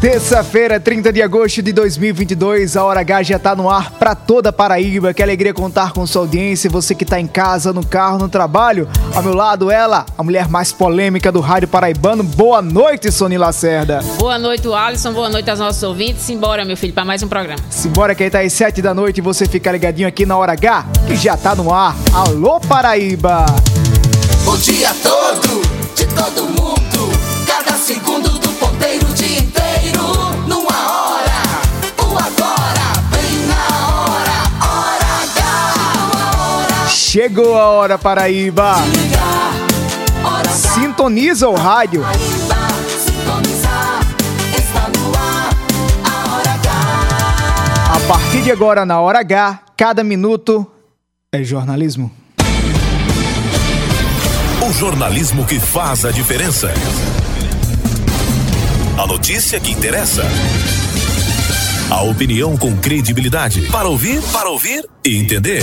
Terça-feira, 30 de agosto de 2022, a Hora H já tá no ar para toda a Paraíba. Que alegria contar com sua audiência, você que tá em casa, no carro, no trabalho. Ao meu lado, ela, a mulher mais polêmica do rádio paraibano. Boa noite, Sony Lacerda. Boa noite, Alisson. Boa noite aos nossos ouvintes. Simbora, meu filho, para mais um programa. Simbora que aí tá às 7 da noite e você fica ligadinho aqui na Hora H, que já tá no ar. Alô, Paraíba! O dia todo, de todo mundo. Chegou a hora, Paraíba! Sintoniza o rádio. A partir de agora, na Hora H, cada minuto é jornalismo. O jornalismo que faz a diferença. A notícia que interessa. A opinião com credibilidade. Para ouvir, para ouvir e entender.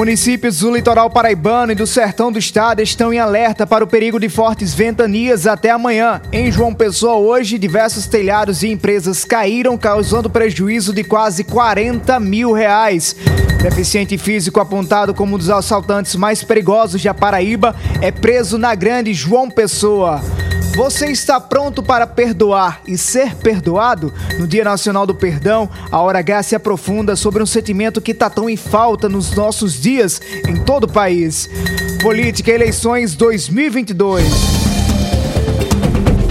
Municípios do litoral paraibano e do sertão do estado estão em alerta para o perigo de fortes ventanias até amanhã. Em João Pessoa, hoje, diversos telhados e empresas caíram, causando prejuízo de quase 40 mil reais. Deficiente físico apontado como um dos assaltantes mais perigosos da Paraíba é preso na grande João Pessoa. Você está pronto para perdoar e ser perdoado? No Dia Nacional do Perdão, a Hora H se aprofunda sobre um sentimento que está tão em falta nos nossos dias em todo o país. Política Eleições 2022.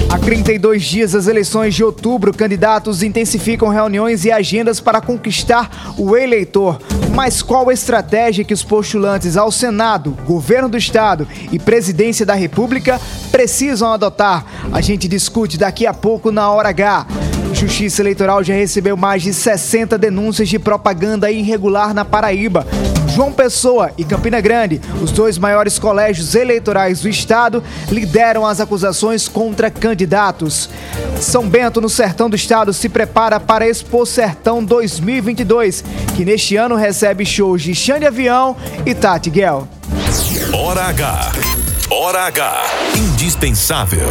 Há 32 dias das eleições de outubro, candidatos intensificam reuniões e agendas para conquistar o eleitor. Mas qual a estratégia que os postulantes ao Senado, governo do Estado e presidência da República precisam adotar? A gente discute daqui a pouco na Hora H. Justiça Eleitoral já recebeu mais de 60 denúncias de propaganda irregular na Paraíba. João Pessoa e Campina Grande, os dois maiores colégios eleitorais do estado, lideram as acusações contra candidatos. São Bento, no sertão do estado, se prepara para Expo Sertão 2022, que neste ano recebe shows de Xande Avião e Tati Guel. Hora H. Hora H. Indispensável.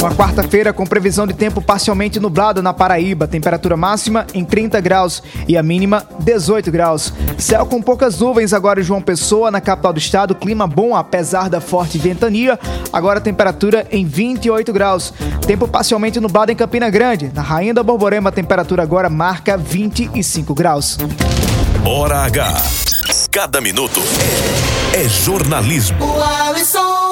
Uma quarta-feira com previsão de tempo parcialmente nublado na Paraíba, temperatura máxima em 30 graus e a mínima 18 graus. Céu com poucas nuvens agora em João Pessoa, na capital do estado, clima bom apesar da forte ventania. Agora temperatura em 28 graus. Tempo parcialmente nublado em Campina Grande. Na Rainha da Borborema, a temperatura agora marca 25 graus. Hora H. Cada minuto é jornalismo. O Alisson.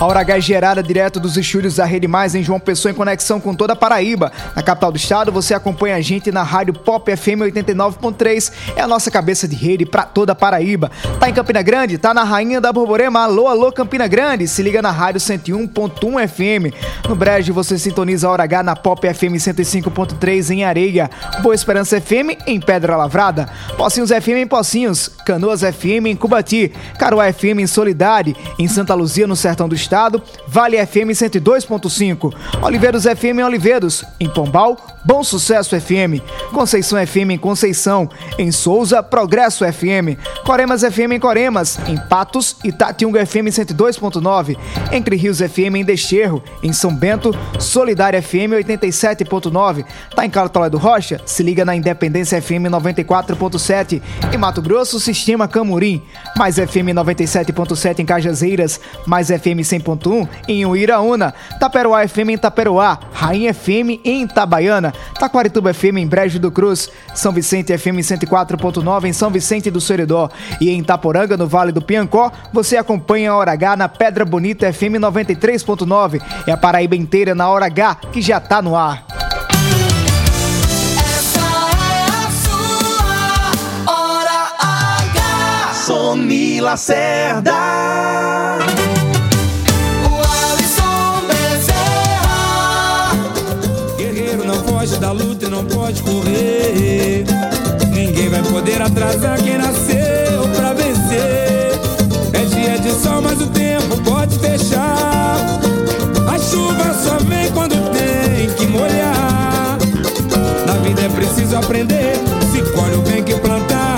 A Hora H é gerada direto dos estúdios da Rede Mais em João Pessoa em conexão com toda a Paraíba. Na capital do estado, você acompanha a gente na rádio Pop FM 89.3. É a nossa cabeça de rede para toda a Paraíba. Tá em Campina Grande? Tá na Rainha da Borborema. Alô, alô, Campina Grande. Se liga na rádio 101.1 FM. No Brejo, você sintoniza a Hora H na Pop FM 105.3 em Areia. Boa Esperança FM em Pedra Lavrada. Pocinhos FM em Pocinhos. Canoas FM em Cubati, Caruá FM em Solidade, em Santa Luzia, no Sertão do Estado, Vale FM 102.5, Oliveiros FM em Oliveiros, em Pombal, Bom Sucesso FM, Conceição FM em Conceição, em Souza, Progresso FM, Coremas FM em Coremas, em Patos, Itatiunga FM 102.9, Entre Rios FM em Desterro, em São Bento, Solidária FM 87.9, tá em Cartolé do Rocha? Se liga na Independência FM 94.7, em Mato Grosso, Sistema Camurim, mais FM 97.7 em Cajazeiras, mais FM 100.1 em Uiraúna, Taperoá FM em Taperoá, Rainha FM em Itabaiana, Taquarituba FM em Brejo do Cruz, São Vicente FM 104.9 em São Vicente do Soredó e em Itaporanga, no Vale do Piancó, você acompanha a Hora H na Pedra Bonita FM 93.9 e a Paraíba inteira na Hora H, que já tá no ar. Essa é a sua hora H. Sony Lacerda. Da luta e não pode correr. Ninguém vai poder atrasar quem nasceu pra vencer. É dia de sol, mas o tempo pode fechar. A chuva só vem quando tem que molhar. Na vida é preciso aprender. Se colhe o bem que plantar.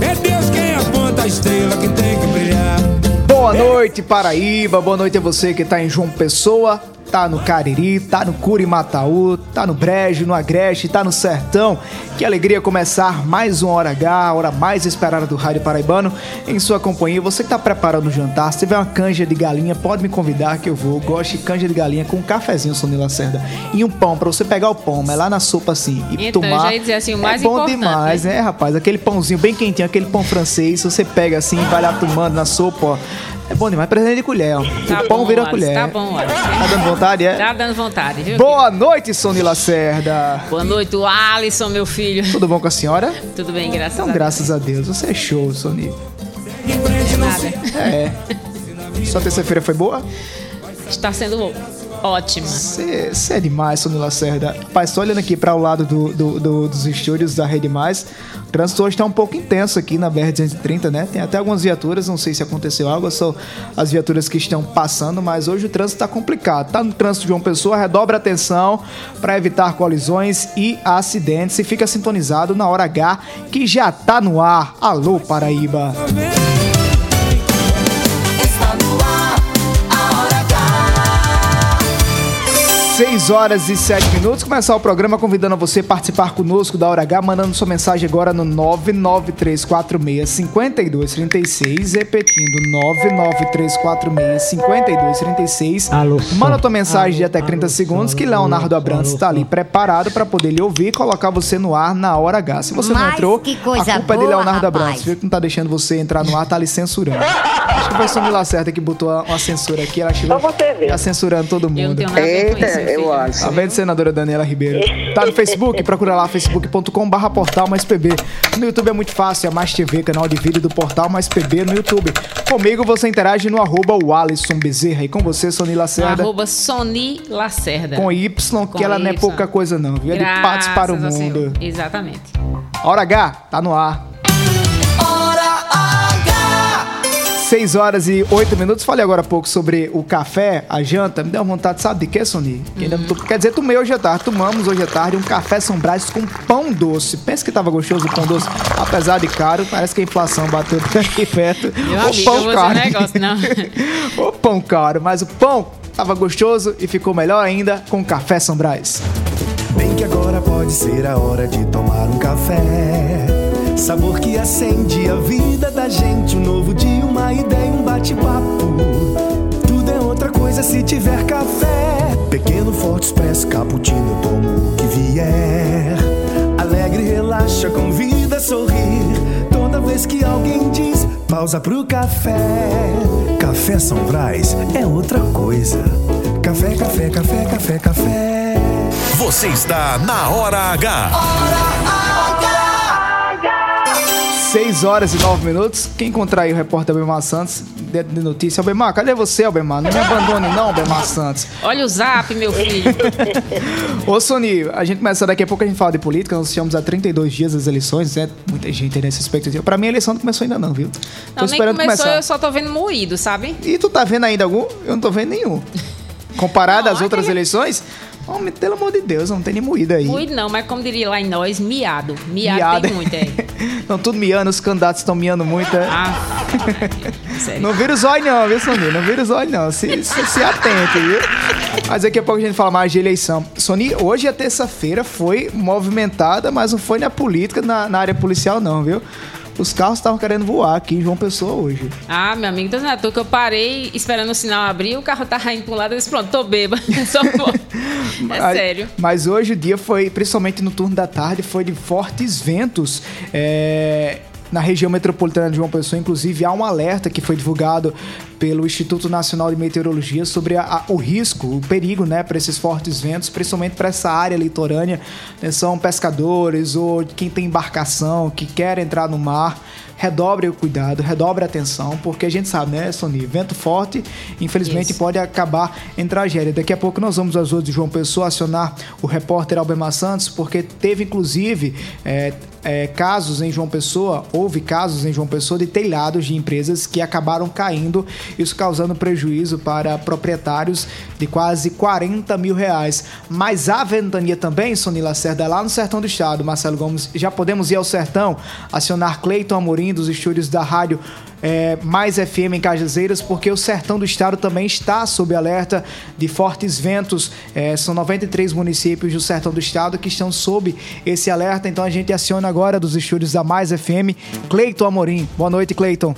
É Deus quem aponta a estrela que tem que brilhar. Boa noite, Paraíba. Boa noite a você que tá em João Pessoa, tá no Cariri, tá no Curimataú, tá no Brejo, no Agreste, tá no Sertão. Que alegria começar mais uma Hora H, a hora mais esperada do Rádio Paraibano, em sua companhia. Você que tá preparando o jantar, se tiver uma canja de galinha, pode me convidar que eu vou. Gosto de canja de galinha com um cafezinho, Sonila Lacerda. E um pão, pra você pegar o pão, mas lá na sopa assim, e Então, tomar. já ia dizer assim, o mais é bom demais, né? né, rapaz? Aquele pãozinho bem quentinho, aquele pão francês, você pega assim, vai lá tomando na sopa, ó. É bom demais, presente de colher, ó. Tá o pão bom, vira Alisson, colher. Tá bom, Alisson. Tá dando vontade, é? Tá dando vontade, viu? Boa noite, Sony Lacerda. Boa noite, Alisson, meu filho. Tudo bom com a senhora? Tudo bem, graças Então, a Deus. graças a Deus. Você é show, Sony. Nada. É. Sua terça-feira foi boa? Está sendo ótima. Você é demais, Sony Lacerda. Rapaz, tô olhando aqui para o lado do, do- do- dos estúdios da Rede Mais. O trânsito hoje tá um pouco intenso aqui na BR-230, né? Tem até algumas viaturas, não sei se aconteceu algo, são as viaturas que estão passando, mas hoje o trânsito tá complicado. Tá no trânsito de João Pessoa, redobre a atenção para evitar colisões e acidentes e fica sintonizado na hora H que já tá no ar. Alô, Paraíba. Está 6 horas e 7 minutos. Começar o programa convidando você a participar conosco da Hora H, mandando sua mensagem agora no 993465236, repetindo 993465236. Alô, Manda tua mensagem de até 30 segundos que Leonardo Abrantes está ali preparado para poder lhe ouvir e colocar você no ar na hora H. Se você não Mas entrou, que coisa a culpa é de boa, Leonardo rapaz. Abrantes, viu? Que não tá deixando você entrar no ar, tá lhe censurando. Acho que foi Samila Certa que botou uma censura aqui, ela chegou já censurando todo mundo. Eu não tenho nada a ver com isso, meu filho. Tá vendo, senadora Daniela Ribeiro? Tá no Facebook? Procura lá, facebook.com barra portal mais PB. No YouTube é muito fácil, é mais TV, canal de vídeo do portal mais PB no YouTube. Comigo você interage no arroba o Alisson Bezerra. E com você, Sony Lacerda, Arroba Sony Lacerda. com Y, que Com ela não é Y. pouca coisa não, viu? É de patos para o mundo. Senhor. Exatamente. Hora H, tá no ar. 6 horas e 8 minutos. Falei agora há pouco sobre o café, a janta. Me deu vontade, sabe de quê, Sony? Que ainda tô- Quer dizer, tomei hoje à tarde. Tomamos hoje à tarde um café São Brás com pão doce. Pensa que tava gostoso o pão doce. Apesar de caro, parece que a inflação bateu aqui perto. Meu o amigo, eu pão caro. negócio, não. o pão caro. Mas o pão tava gostoso e ficou melhor ainda com o café São Brás. Bem que agora pode ser a hora de tomar um café. Sabor que acende a vida da gente. Um novo dia, uma ideia, um bate-papo. Tudo é outra coisa se tiver café. Pequeno, forte, expresso, cappuccino, eu tomo o que vier. Alegre, relaxa, convida a sorrir. Toda vez que alguém diz pausa pro café. Café São Brás é outra coisa. Café, café, café, café, café. Você está na Hora H. 6 horas e 9 minutos. Quem encontrar aí o repórter Albemar Santos, de, de notícia. Albemar, cadê você, Albemar? Não me abandone não, Albemar Santos. Olha o zap, meu filho. Ô, Sony, a gente começa daqui a pouco, a gente fala de política. Nós estamos a 32 dias das eleições, né? Muita gente aí nessa expectativa. Pra mim, a eleição não começou ainda não, viu? Não, nem começou, eu só tô vendo moído, sabe? E tu tá vendo ainda algum? Eu não tô vendo nenhum. Comparado Não, às outras aquele- eleições, homem, pelo amor de Deus, não tem nem moída aí. Moído não, mas como diria lá em nós, miado. Miado, tem muito, é. Estão tudo miando, os candidatos estão miando muito. é. Ah, sério. Não vira os olhos não, viu, Sony? Não vira os olhos não. Se, se, se atente, viu? Mas daqui a pouco a gente fala mais de eleição. Sony, hoje a terça-feira foi movimentada, mas não foi na política, na, na área policial não, viu? Os carros estavam querendo voar aqui em João Pessoa hoje. Ah, meu amigo, então não é que eu parei esperando o sinal abrir, o carro tava indo pra um lado, eu disse, pronto, tô bêbado, só vou. É Mas- sério. Mas hoje o dia foi, principalmente no turno da tarde, foi de fortes ventos. é, na região metropolitana de João Pessoa, inclusive, há um alerta que foi divulgado pelo Instituto Nacional de Meteorologia sobre a- a- o risco, o perigo, né, para esses fortes ventos, principalmente para essa área litorânea. né, são pescadores ou quem tem embarcação que quer entrar no mar. Redobre o cuidado, redobre a atenção, porque a gente sabe, né, Sony? Vento forte, infelizmente, Isso. pode acabar em tragédia. Daqui a pouco nós vamos às ruas de João Pessoa acionar o repórter Albemar Santos, porque teve inclusive é, é, casos em João Pessoa, houve casos em João Pessoa de telhados de empresas que acabaram caindo, isso causando prejuízo para proprietários de quase 40 mil reais. Mas a ventania também, Sony Lacerda, lá no sertão do estado, Marcelo Gomes, já podemos ir ao sertão, acionar Cleiton Amorim dos estúdios da rádio é, Mais FM em Cajazeiras, porque o sertão do estado também está sob alerta de fortes ventos. É, são 93 municípios do sertão do estado que estão sob esse alerta. Então a gente aciona agora dos estúdios da Mais FM, Cleiton Amorim. Boa noite, Cleiton.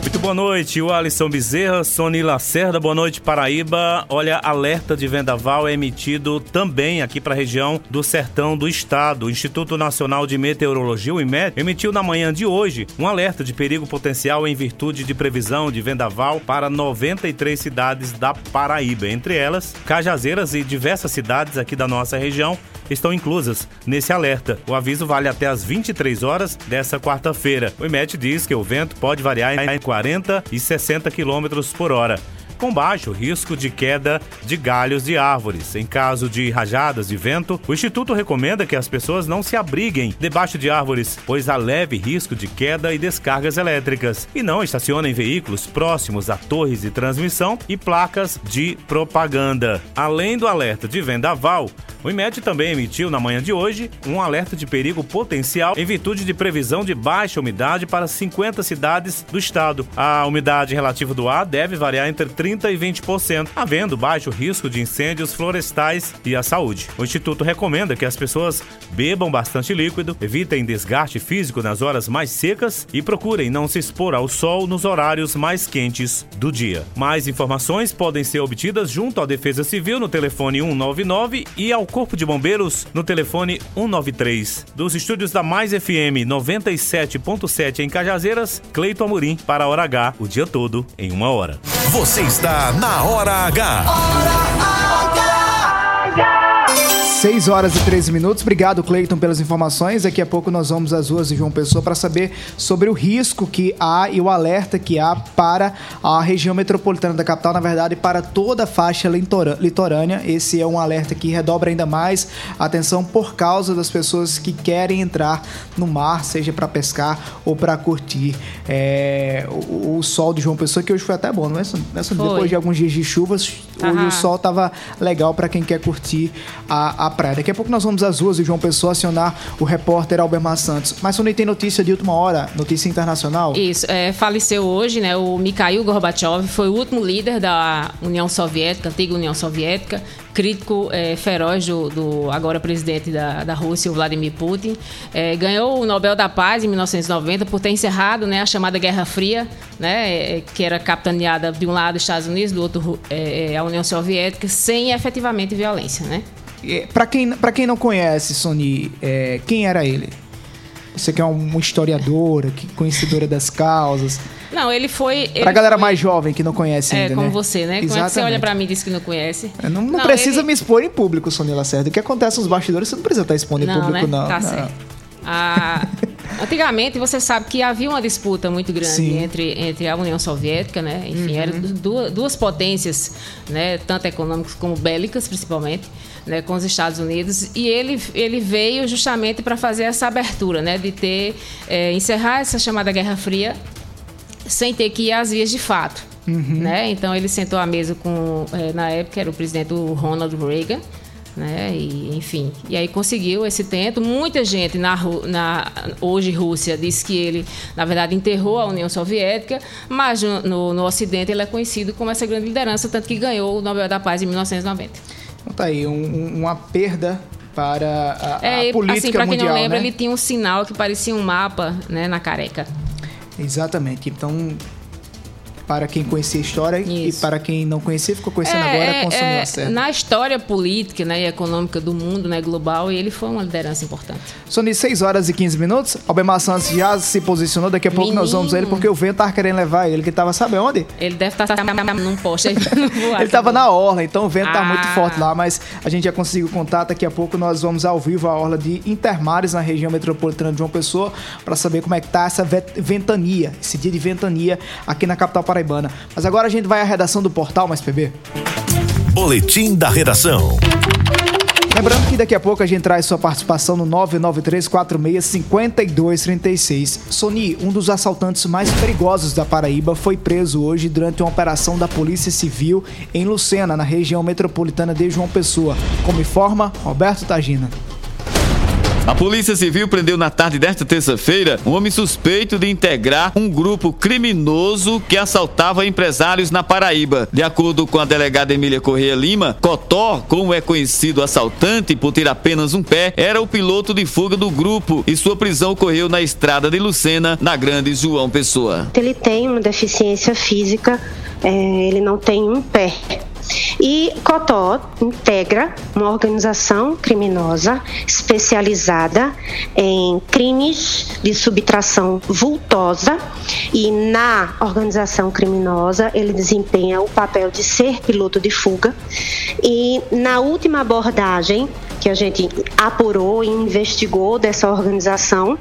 Muito boa noite, o Alisson Bezerra, Sony Lacerda, boa noite Paraíba. Olha, alerta de vendaval é emitido também aqui para a região do sertão do estado. O Instituto Nacional de Meteorologia, o IMET, emitiu na manhã de hoje um alerta de perigo potencial em virtude de previsão de vendaval para 93 cidades da Paraíba, entre elas Cajazeiras e diversas cidades aqui da nossa região estão inclusas nesse alerta. O aviso vale até as 23 horas dessa quarta-feira. O IMET diz que o vento pode variar em 40 e 60 km por hora. Com baixo risco de queda de galhos de árvores. Em caso de rajadas de vento, o Instituto recomenda que as pessoas não se abriguem debaixo de árvores, pois há leve risco de queda e descargas elétricas. E não estacionem veículos próximos a torres de transmissão e placas de propaganda. Além do alerta de vendaval, o IMET também emitiu na manhã de hoje um alerta de perigo potencial em virtude de previsão de baixa umidade para 50 cidades do estado. A umidade relativa do ar deve variar entre 30 e 20%, havendo baixo risco de incêndios florestais e à saúde. O instituto recomenda que as pessoas bebam bastante líquido, evitem desgaste físico nas horas mais secas e procurem não se expor ao sol nos horários mais quentes do dia. Mais informações podem ser obtidas junto à Defesa Civil no telefone 199 e ao Corpo de Bombeiros no telefone 193. Dos estúdios da Mais FM 97.7 em Cajazeiras, Cleito Amorim para a Hora H, o dia todo em uma hora. Você está na Hora H. 6 horas e 13 minutos. Obrigado, Cleiton, pelas informações. Daqui a pouco nós vamos às ruas de João Pessoa para saber sobre o risco que há e o alerta que há para a região metropolitana da capital, na verdade, para toda a faixa litorânea. Esse é um alerta que redobra ainda mais a atenção por causa das pessoas que querem entrar no mar, seja para pescar ou para curtir é, o, o sol de João Pessoa, que hoje foi até bom, não é? É. Depois de alguns dias de chuvas, hoje o sol tava legal para quem quer curtir a, a praia. Daqui a pouco nós vamos às ruas de João Pessoa acionar o repórter Albemar Santos. Mas Sony tem notícia de última hora, notícia internacional. Isso, é, faleceu hoje, né? O Mikhail Gorbachev foi o último líder da União Soviética, antiga União Soviética, crítico é, feroz do, do agora presidente da, da Rússia, o Vladimir Putin. É, ganhou o Nobel da Paz em 1990 por ter encerrado né, a chamada Guerra Fria, né? é, que era capitaneada de um lado os Estados Unidos, do outro é, é, a União Soviética, sem efetivamente violência, né? É, Pra quem, pra quem não conhece, Sony, é, quem era ele? Você que é uma historiadora, que conhecedora das causas. Não, ele foi. ele Pra galera foi- mais jovem que não conhece É, ainda, como né? você, né? Como é que você Exatamente. olha pra mim e diz que não conhece? É, Não, não precisa ele- me expor em público, Sonia Lacerda. O que acontece nos bastidores, você não precisa estar expondo em Não, público, né? não. Tá Não. certo. A, Antigamente, você sabe que havia uma disputa muito grande entre, entre a União Soviética, né? Enfim, Uhum. eram duas, duas potências, né? Tanto econômicas como bélicas, principalmente, né? Com os Estados Unidos. E ele, ele veio justamente para fazer essa abertura, né? De ter, eh, encerrar essa chamada Guerra Fria sem ter que ir às vias de fato. Né? Então ele sentou à mesa com, eh, na época era o presidente o Ronald Reagan, né? E, enfim, e aí conseguiu esse tento. Muita gente na, na hoje Rússia diz que ele, na verdade, enterrou a União Soviética, mas no, no, no Ocidente ele é conhecido como essa grande liderança, tanto que ganhou o Nobel da Paz em 1990. Então tá aí, um- um- uma perda para a, a É, e, política assim, para quem mundial, não lembra, né? ele tinha um sinal que parecia um mapa, né, na careca. Exatamente. Então, para quem conhecia a história e Isso. para quem não conhecia, ficou conhecendo É, agora, é, consumiu é, a certa. na história política né, e econômica do mundo né, global, ele foi uma liderança importante. São de 6 horas e 15 minutos. Albemar Santos já se posicionou. Daqui a pouco nós vamos a ele, porque o vento tava querendo levar ele, que ele tava, sabe onde? Ele deve estar num poste aí. Ele tava na orla, então o vento tá Ah. muito forte lá, mas a gente já conseguiu contato. Daqui a pouco nós vamos ao vivo à orla de Intermares, na região metropolitana de João Pessoa, para saber como é que tá essa ve- ventania, esse dia de ventania aqui na capital paraibana. Mas agora a gente vai à redação do portal Mais PB. Boletim da redação. Lembrando que daqui a pouco a gente traz sua participação no 993465236. Sony, um dos assaltantes mais perigosos da Paraíba, foi preso hoje durante uma operação da Polícia Civil em Lucena, na região metropolitana de João Pessoa. Como informa Roberto Tagina. A Polícia Civil prendeu na tarde desta terça-feira um homem suspeito de integrar um grupo criminoso que assaltava empresários na Paraíba. De acordo com a delegada Emília Correia Lima, Cotó, como é conhecido assaltante por ter apenas um pé, era o piloto de fuga do grupo e sua prisão ocorreu na estrada de Lucena, na Grande João Pessoa. Ele tem uma deficiência física, é, ele não tem um pé. E Cotó integra uma organização criminosa especializada em crimes de subtração vultosa. E na organização criminosa ele desempenha o papel de ser piloto de fuga. E na última abordagem que a gente apurou e investigou dessa organização,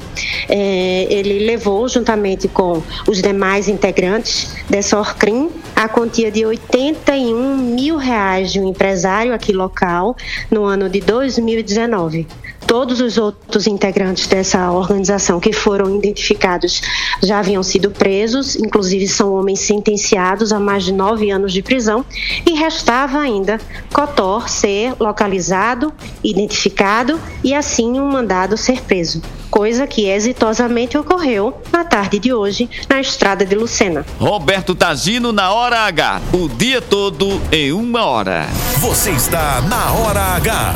eh, ele levou juntamente com os demais integrantes dessa Orcrim a quantia de 81 mil reais de um empresário aqui local no ano de 2019. Todos os outros integrantes dessa organização que foram identificados já haviam sido presos, inclusive são homens sentenciados a mais de nove anos de prisão, e restava ainda Cotor ser localizado, identificado e assim um mandado ser preso, coisa que exitosamente ocorreu na tarde de hoje na estrada de Lucena. Roberto Tagino na Hora H, o dia todo em uma hora. Você está na Hora H.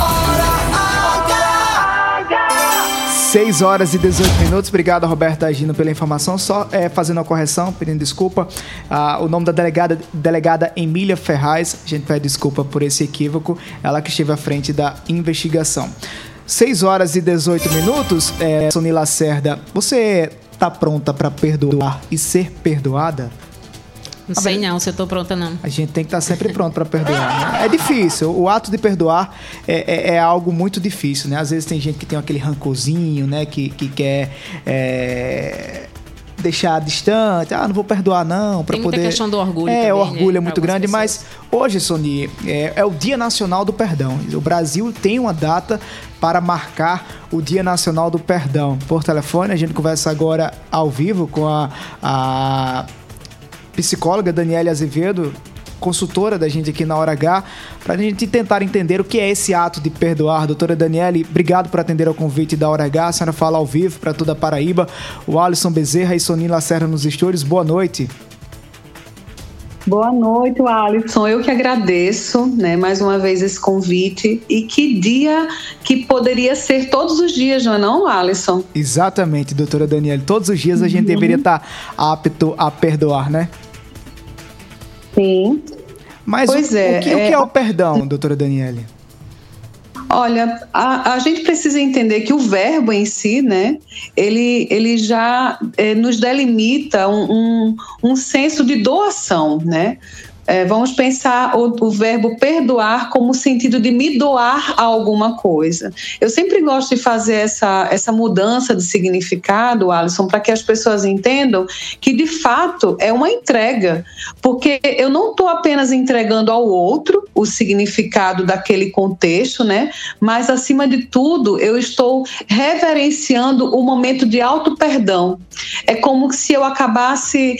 6 horas e 18 minutos. Obrigado, Roberto Agino, pela informação. Só é, fazendo a correção, pedindo desculpa. Ah, o nome da delegada, delegada Emília Ferraz. A gente pede desculpa por esse equívoco. Ela que esteve à frente da investigação. 6 horas e 18 minutos. É, Sony Lacerda, você tá pronta para perdoar e ser perdoada? Não sei não se eu tô pronta não. A gente tem que estar sempre pronto para perdoar. Né? É difícil. O ato de perdoar é, é- é algo muito difícil, né? Às vezes tem gente que tem aquele rancorzinho, né? Que, que quer é, deixar distante. Ah, não vou perdoar não. Para Tem muita poder. questão do orgulho É, também, o né, orgulho é pra muito grande, mas hoje, Sony, é, é o Dia Nacional do Perdão. O Brasil tem uma data para marcar o Dia Nacional do Perdão. Por telefone, a gente conversa agora ao vivo com a- a psicóloga Daniela Azevedo, consultora da gente aqui na Hora H, para a gente tentar entender o que é esse ato de perdoar. Doutora Daniele, obrigado por atender ao convite da Hora H. A senhora fala ao vivo para toda a Paraíba. O Alisson Bezerra e Soninho Lacerda nos estúdios. Boa noite. Boa noite, Alisson. Eu que agradeço, né, mais uma vez esse convite. E que dia que poderia ser todos os dias, não é não, Alisson? Exatamente, doutora Daniele. Todos os dias a gente deveria estar apto a perdoar, né? Sim. Mas Pois o, é, o que, o que é- é o perdão, doutora Daniele? Olha, a, a gente precisa entender que o verbo em si, né, ele, ele já eh, nos delimita um, um, um senso de doação, né? É, vamos pensar o, o, verbo perdoar como o sentido de me doar a alguma coisa. Eu sempre gosto de fazer essa, essa mudança de significado, Alisson, para que as pessoas entendam que de fato é uma entrega, porque eu não estou apenas entregando ao outro o significado daquele contexto, né? Mas acima de tudo, eu estou reverenciando o momento de auto perdão. É como se eu acabasse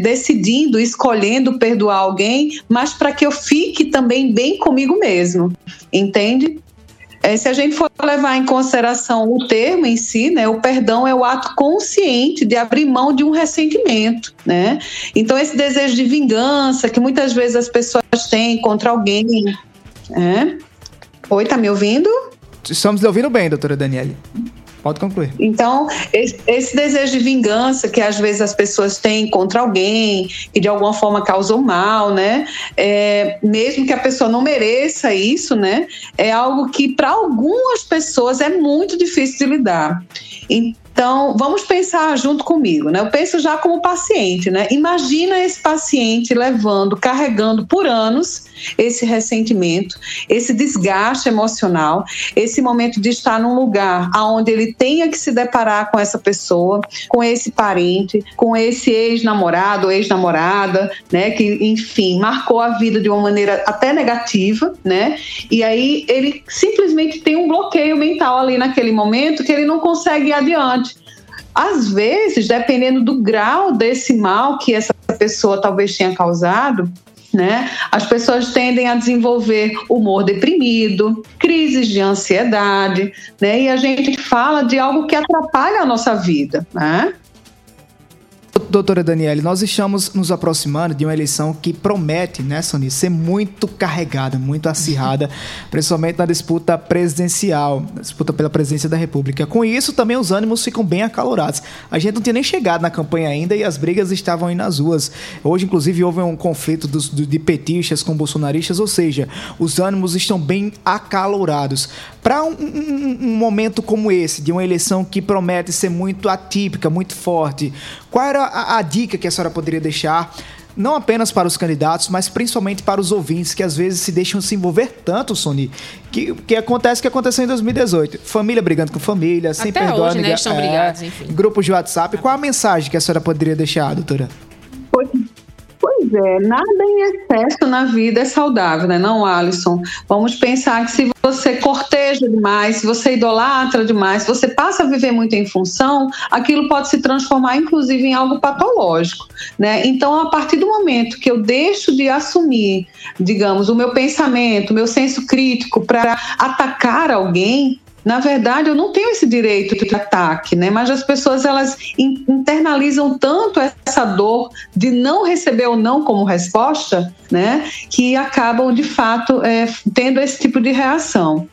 decidindo, escolhendo perdoar alguém, mas para que eu fique também bem comigo mesmo, entende? É, se a gente for levar em consideração o termo em si, né, o perdão é o ato consciente de abrir mão de um ressentimento, né? Então esse desejo de vingança que muitas vezes as pessoas têm contra alguém, né? Oi, tá me ouvindo? Estamos ouvindo bem, doutora Daniele. Pode concluir. Então, esse, desejo de vingança que às vezes as pessoas têm contra alguém, que de alguma forma causou mal, né? É, mesmo que a pessoa não mereça isso, né? É algo que para algumas pessoas é muito difícil de lidar. Então, vamos pensar junto comigo, né? Eu penso já como paciente, né? Imagina esse paciente levando, carregando por anos esse ressentimento, esse desgaste emocional, esse momento de estar num lugar onde ele tenha que se deparar com essa pessoa, com esse parente, com esse ex-namorado ou ex-namorada, né? Que, enfim, marcou a vida de uma maneira até negativa, né? E aí ele simplesmente tem um bloqueio mental ali naquele momento que ele não consegue ir adiante às vezes, dependendo do grau desse mal que essa pessoa talvez tenha causado, né? As pessoas tendem a desenvolver humor deprimido, crises de ansiedade, né? E a gente fala de algo que atrapalha a nossa vida, né? Doutora Daniele, nós estamos nos aproximando de uma eleição que promete, né, Sony, ser muito carregada, muito acirrada, principalmente na disputa presidencial, na disputa pela presidência da República. Com isso, também os ânimos ficam bem acalorados. A gente não tinha nem chegado na campanha ainda e as brigas estavam aí nas ruas. Hoje, inclusive, houve um conflito dos, de petistas com bolsonaristas, ou seja, os ânimos estão bem acalorados. Para um, um, um momento como esse, de uma eleição que promete ser muito atípica, muito forte, qual era a, a dica que a senhora poderia deixar não apenas para os candidatos, mas principalmente para os ouvintes que às vezes se deixam se envolver tanto, Sony, que, que acontece que aconteceu em 2018. Família brigando com família, sem Até perdoar hoje, né? Estão é, brigados, enfim. Grupos de WhatsApp. Qual a mensagem que a senhora poderia deixar, doutora? Pois, é, nada em excesso na vida é saudável, né? Não, Alisson? Vamos pensar que se você corteja demais, se você idolatra demais, se você passa a viver muito em função, aquilo pode se transformar, inclusive, em algo patológico. Né? Então, a partir do momento que eu deixo de assumir, digamos, o meu pensamento, o meu senso crítico para atacar alguém, na verdade, eu não tenho esse direito de ataque, né? Mas as pessoas elas internalizam tanto essa dor de não receber ou não como resposta, né? Que acabam de fato é, tendo esse tipo de reação.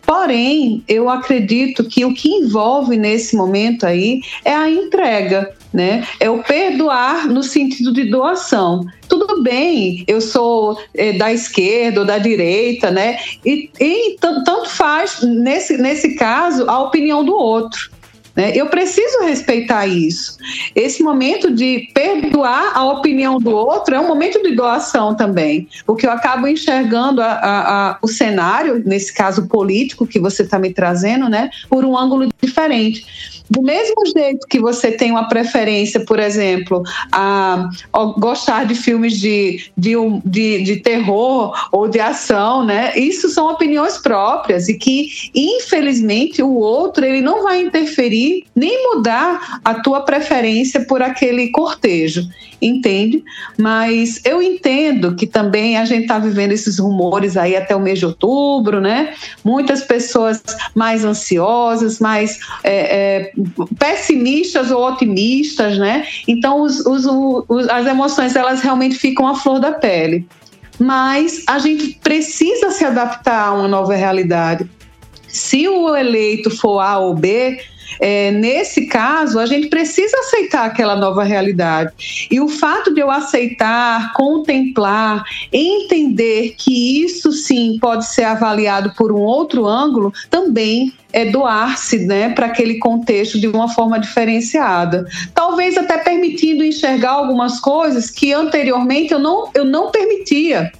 Porém, eu acredito que o que envolve nesse momento aí é a entrega, né? É o perdoar no sentido de doação. Tudo bem, eu sou é, da esquerda ou da direita, né? E, e tanto faz, nesse, nesse caso, a opinião do outro. Né? Eu preciso respeitar isso. Esse momento de perdoar a opinião do outro é um momento de doação também, porque eu acabo enxergando a, a, a, o cenário, nesse caso político que você está me trazendo, né, por um ângulo diferente. Do mesmo jeito que você tem uma preferência, por exemplo, a, gostar de filmes de, de, de, de, terror ou de ação, né? Isso são opiniões próprias e que, infelizmente, o outro ele não vai interferir nem mudar a tua preferência por aquele cortejo, entende? Mas eu entendo que também a gente está vivendo esses rumores aí até o mês de outubro, né? Muitas pessoas mais ansiosas, mais é, é, pessimistas ou otimistas, né? Então os, os, os, as emoções elas realmente ficam à flor da pele. Mas a gente precisa se adaptar a uma nova realidade. Se o eleito for A ou B, é, nesse caso, a gente precisa aceitar aquela nova realidade. E o fato de eu aceitar, contemplar, entender que isso sim pode ser avaliado por um outro ângulo, também é doar-se né, para aquele contexto de uma forma diferenciada. Talvez até permitindo enxergar algumas coisas que anteriormente eu não, eu não permitia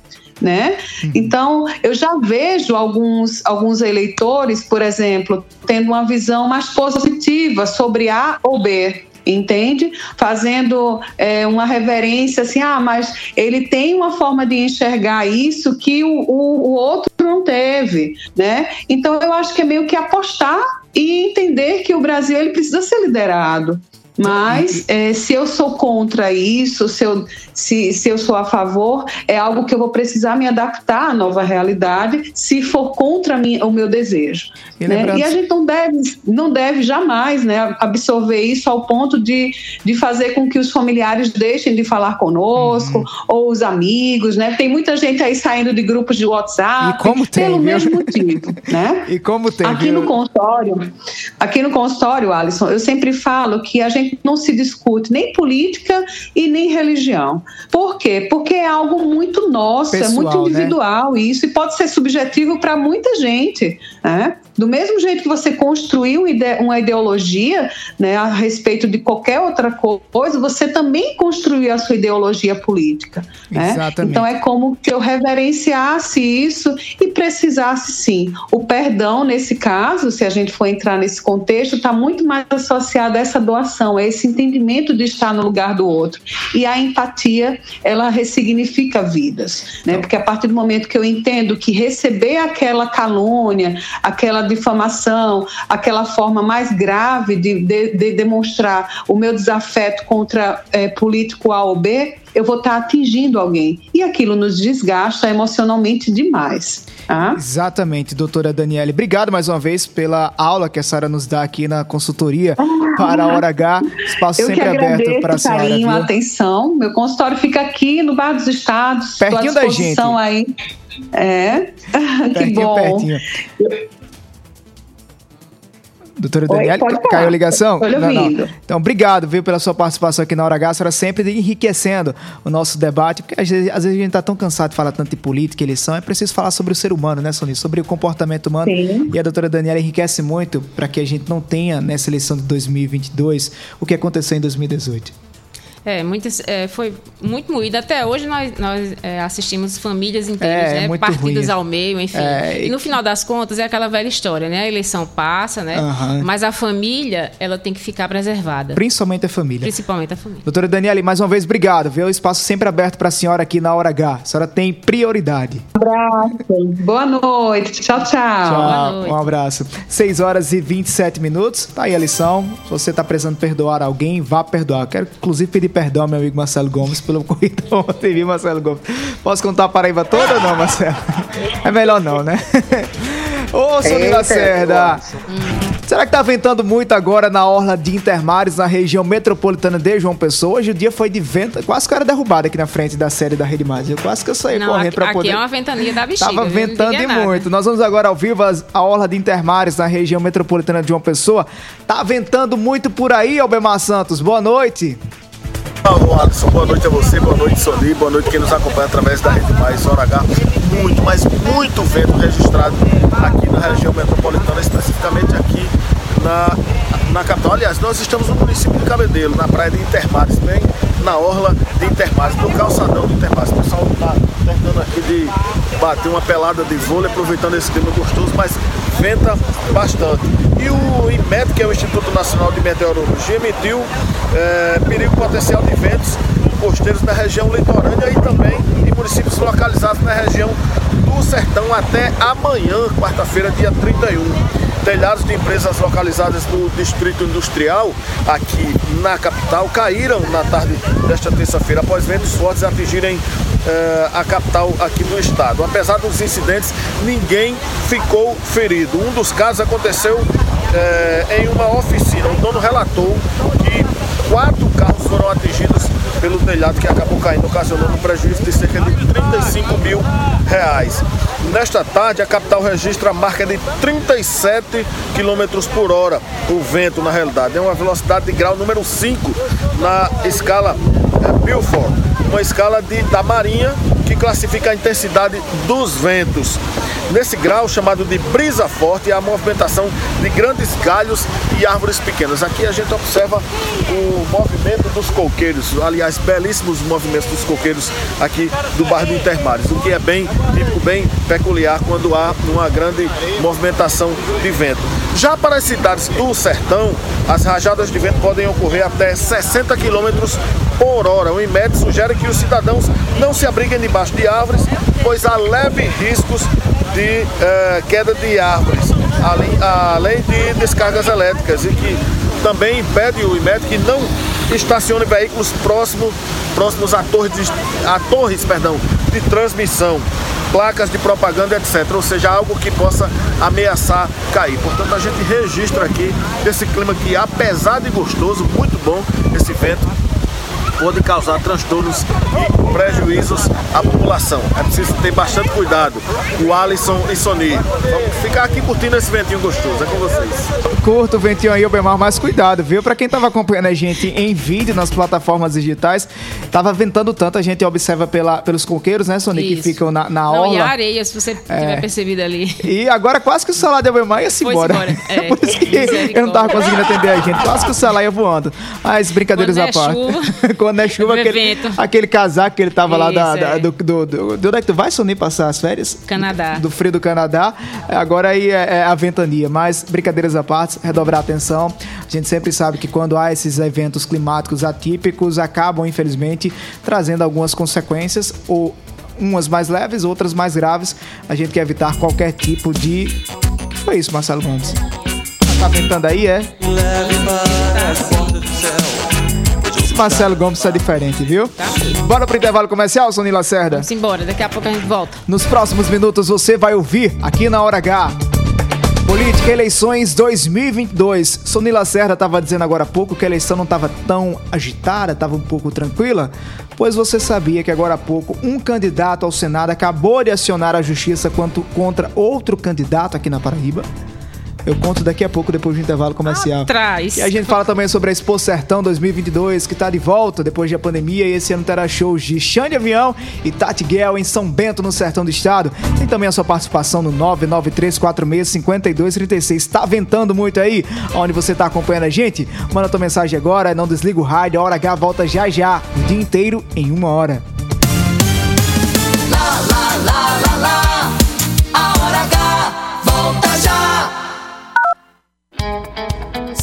né? Uhum. Então, eu já vejo alguns, alguns eleitores, por exemplo, tendo uma visão mais positiva sobre A ou B, entende? Fazendo é, uma reverência assim, ah, mas ele tem uma forma de enxergar isso que o, o, o outro não teve, né? Então eu acho que é meio que apostar e entender que o Brasil ele precisa ser liderado. Mas é, se eu sou contra isso, se eu, se, se eu sou a favor, é algo que eu vou precisar me adaptar à nova realidade, se for contra mim, o meu desejo. E, né? e a gente não deve, não deve jamais né, absorver isso ao ponto de, de fazer com que os familiares deixem de falar conosco, uhum. ou os amigos. Né? Tem muita gente aí saindo de grupos de WhatsApp tem, pelo viu? mesmo motivo. Né? E como tem? Aqui viu? no consultório, aqui no consultório, Alisson, eu sempre falo que a gente não se discute nem política e nem religião. Por quê? Porque é algo muito nosso, Pessoal, é muito né? individual né? isso, e pode ser subjetivo para muita gente. Né? Do mesmo jeito que você construiu uma ideologia né, a respeito de qualquer outra coisa, você também construiu a sua ideologia política. Né? Então é como que eu reverenciasse isso e precisasse sim. O perdão, nesse caso, se a gente for entrar nesse contexto, está muito mais associado a essa doação, a esse entendimento de estar no lugar do outro. E a empatia, ela ressignifica vidas. Né? Porque a partir do momento que eu entendo que receber aquela calúnia, aquela difamação, aquela forma mais grave de, de, de demonstrar o meu desafeto contra é, político A ou B, eu vou estar atingindo alguém. E aquilo nos desgasta emocionalmente demais. Ah? Exatamente, doutora Daniele. Obrigado mais uma vez pela aula que a senhora nos dá aqui na consultoria ah, para a Hora H. Espaço sempre aberto para a senhora. carinho, viu? atenção. Meu consultório fica aqui no Bar dos Estados. Pertinho da gente. Aí. É, pertinho, que bom. Pertinho. Doutora Daniela, caiu a ligação? Não, não. Então, obrigado, viu, pela sua participação aqui na Hora H. A senhora sempre enriquecendo o nosso debate, porque às vezes, às vezes a gente está tão cansado de falar tanto de política e eleição, é preciso falar sobre o ser humano, né, Sonia? Sobre o comportamento humano. Sim. E a doutora Daniela enriquece muito para que a gente não tenha nessa eleição de 2022 o que aconteceu em 2018. É, muitas, é, foi muito moída. Até hoje nós, nós é, assistimos famílias inteiras, é, né? Partidos ruim. ao meio, enfim. É, e no final das contas é aquela velha história, né? A eleição passa, né? Uhum. Mas a família, ela tem que ficar preservada. Principalmente a família. Principalmente a família. Doutora Daniele, mais uma vez, obrigado. Viu? O espaço sempre aberto para a senhora aqui na Hora H. A senhora tem prioridade. Um abraço. Boa noite. Tchau, tchau. Tchau. Um abraço. 6 horas e 27 minutos. Tá aí a lição. Se você está precisando perdoar alguém, vá perdoar. Quero, inclusive, pedir perdão meu amigo Marcelo Gomes pelo ocorrido ontem, viu, Marcelo Gomes? Posso contar a Paraíba toda ou não, Marcelo? É melhor não, né? Ô, Sonia Lacerda! Será que tá ventando muito agora na orla de Intermares, na região metropolitana de João Pessoa? Hoje o dia foi de vento, quase que era derrubado aqui na frente da série da Rede Mais. Eu quase que eu saí não, correndo para poder. Aqui é uma ventania da bexiga. Tava ventando e muito. Nós vamos agora ao vivo a orla de Intermares, na região metropolitana de João Pessoa. Tá ventando muito por aí, Albemar Santos. Boa noite. Alô, Alisson, boa noite a você, boa noite, Sony, boa noite quem nos acompanha através da Rede Mais Hora H. Muito, mas muito vento registrado aqui na região metropolitana, especificamente aqui na, na capital. Aliás, nós estamos no município de Cabedelo, na praia de Intermares, bem na orla de Intermares, no calçadão de Intermares. O pessoal está tentando aqui de bater uma pelada de vôlei, aproveitando esse clima gostoso, mas venta bastante. E o IMET, que é o Instituto Nacional de Meteorologia, emitiu é, perigo potencial de ventos costeiros na região litorânea e também em municípios localizados na região do Sertão até amanhã, quarta-feira, dia 31 telhados de empresas localizadas no Distrito Industrial, aqui na capital, caíram na tarde desta terça-feira após ventos fortes atingirem eh, a capital aqui do estado. Apesar dos incidentes, ninguém ficou ferido. Um dos casos aconteceu eh, em uma oficina. O dono relatou que quatro carros foram atingidos pelo telhado que acabou caindo, ocasionando um prejuízo de cerca de 35 mil reais. Nesta tarde, a capital registra a marca de 37 km por hora. O vento, na realidade, é uma velocidade de grau número 5 na escala é, Beaufort, uma escala de, da Marinha que classifica a intensidade dos ventos. Nesse grau, chamado de brisa forte, é a movimentação de grandes galhos e árvores pequenas. Aqui a gente observa o movimento dos coqueiros, aliás, belíssimos movimentos dos coqueiros aqui do bairro do Intermares, o que é bem típico, bem peculiar quando há uma grande movimentação de vento. Já para as cidades do sertão, as rajadas de vento podem ocorrer até 60 km por hora. O IMED sugere que os cidadãos não se abriguem debaixo de árvores, pois há leves riscos de eh, queda de árvores, além, além de descargas elétricas e que também impede o IMED que não estacione veículos próximo, próximos a torres, de, a torres perdão, de transmissão, placas de propaganda, etc. Ou seja, algo que possa ameaçar cair. Portanto, a gente registra aqui esse clima que, apesar de gostoso, muito bom, esse vento pode causar transtornos e prejuízos à população. É preciso ter bastante cuidado. O Alisson e Sony. Vamos ficar aqui curtindo esse ventinho gostoso. É com vocês. Curta o ventinho aí, Bemar, mas cuidado, viu? Pra quem tava acompanhando a gente em vídeo nas plataformas digitais, tava ventando tanto, a gente observa pela, pelos coqueiros, né, Sony, que Isso. ficam na, na Não, e a areia, se você tiver percebido ali. E agora quase que o celular de Albemar ia se Foi embora. embora, é. Por isso que eu não tava conseguindo atender a gente. Quase que o celular ia voando. Mas brincadeiras Quando à é parte. chuva, Quando é chuva, do aquele, aquele casaco que ele tava lá da, Isso, da- é. do, do, do, de onde é que tu vai, Sony, passar as férias? Canadá. Do frio do Canadá. Agora aí é, é a ventania. Mas brincadeiras à parte, redobrar a atenção. A gente sempre sabe que quando há esses eventos climáticos atípicos, acabam, infelizmente, trazendo algumas consequências ou umas mais leves, outras mais graves. A gente quer evitar qualquer tipo de. O que foi isso, Marcelo Gomes? Tá ventando aí, é? Esse Marcelo Gomes tá diferente, viu? Bora pro intervalo comercial, Sony Lacerda? Vamos embora, daqui a pouco a gente volta. Nos próximos minutos você vai ouvir aqui na Hora H. Política Eleições 2022. Sony Lacerda estava dizendo agora há pouco que a eleição não estava tão agitada, estava um pouco tranquila. Pois você sabia que agora há pouco um candidato ao Senado acabou de acionar a justiça quanto, contra outro candidato aqui na Paraíba? Eu conto daqui a pouco, depois do intervalo comercial. Atrás. E a gente fala também sobre a Expo Sertão 2022, que tá de volta depois da pandemia. E esse ano terá shows de Xande Avião e Tati Guel em São Bento, no Sertão do Estado. Tem também a sua participação no 993465236. Tá ventando muito aí? Onde você tá acompanhando a gente? Manda tua mensagem agora, não desliga o rádio. A Hora H volta já já, o dia inteiro em uma hora. Lá, lá,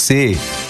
você.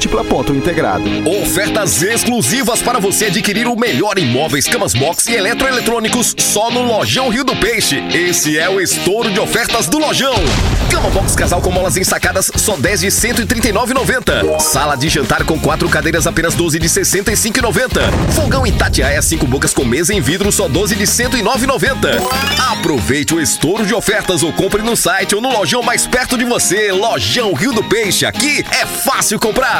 múltipla.integrado. Ofertas exclusivas para você adquirir o melhor em móveis, camas box e eletroeletrônicos só no Lojão Rio do Peixe. Esse é o estouro de ofertas do Lojão. Cama box casal com molas ensacadas só 10 de 139,90. Sala de jantar com quatro cadeiras apenas 12 de 65,90. Fogão Itatiaia cinco bocas com mesa em vidro só 12 de 109,90. Aproveite o estouro de ofertas ou compre no site ou no lojão mais perto de você. Lojão Rio do Peixe. Aqui é fácil comprar.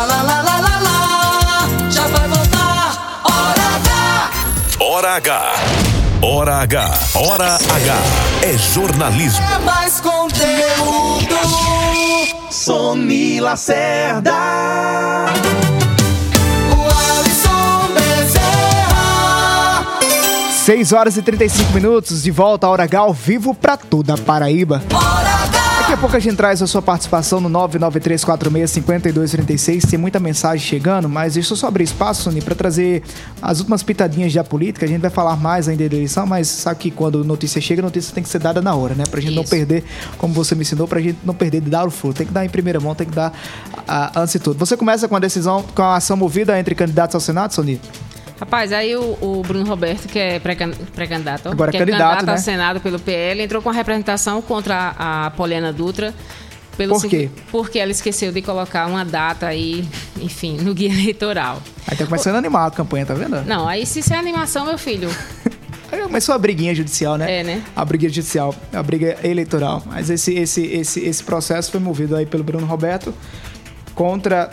Lá, lá, lá, lá, lá, lá. Já vai voltar. Hora H. Hora H. Hora H. Hora H. É jornalismo. É mais conteúdo. Sony Lacerda. O Alisson Bezerra. 6 horas e 35 minutos, de volta à Hora H, ao vivo pra toda a Paraíba. Daqui a pouco a gente traz a sua participação no 993465236. Tem muita mensagem chegando, mas deixa eu só abrir espaço, Sony, pra trazer as últimas pitadinhas da política. A gente vai falar mais ainda da eleição, mas sabe que quando notícia chega, notícia tem que ser dada na hora, né? Pra gente não perder, como você me ensinou, pra gente não perder de dar o furo. Tem que dar em primeira mão, tem que dar ah, antes de tudo. Você começa com a decisão, com a ação movida entre candidatos ao Senado, Sony? Rapaz, aí o, o Bruno Roberto, que é pré-can- pré-candidato, Agora que candidato, é candidato né? ao Senado pelo PL, entrou com a representação contra a, a Poliana Dutra. Pelo Por quê? Porque ela esqueceu de colocar uma data aí, enfim, no guia eleitoral. Aí tá começando a animar a campanha, tá vendo? Não, aí se isso é animação, meu filho. Aí começou a briguinha judicial, né? É, né? A briga judicial, a briga eleitoral. Mas esse, esse, esse, esse processo foi movido aí pelo Bruno Roberto contra.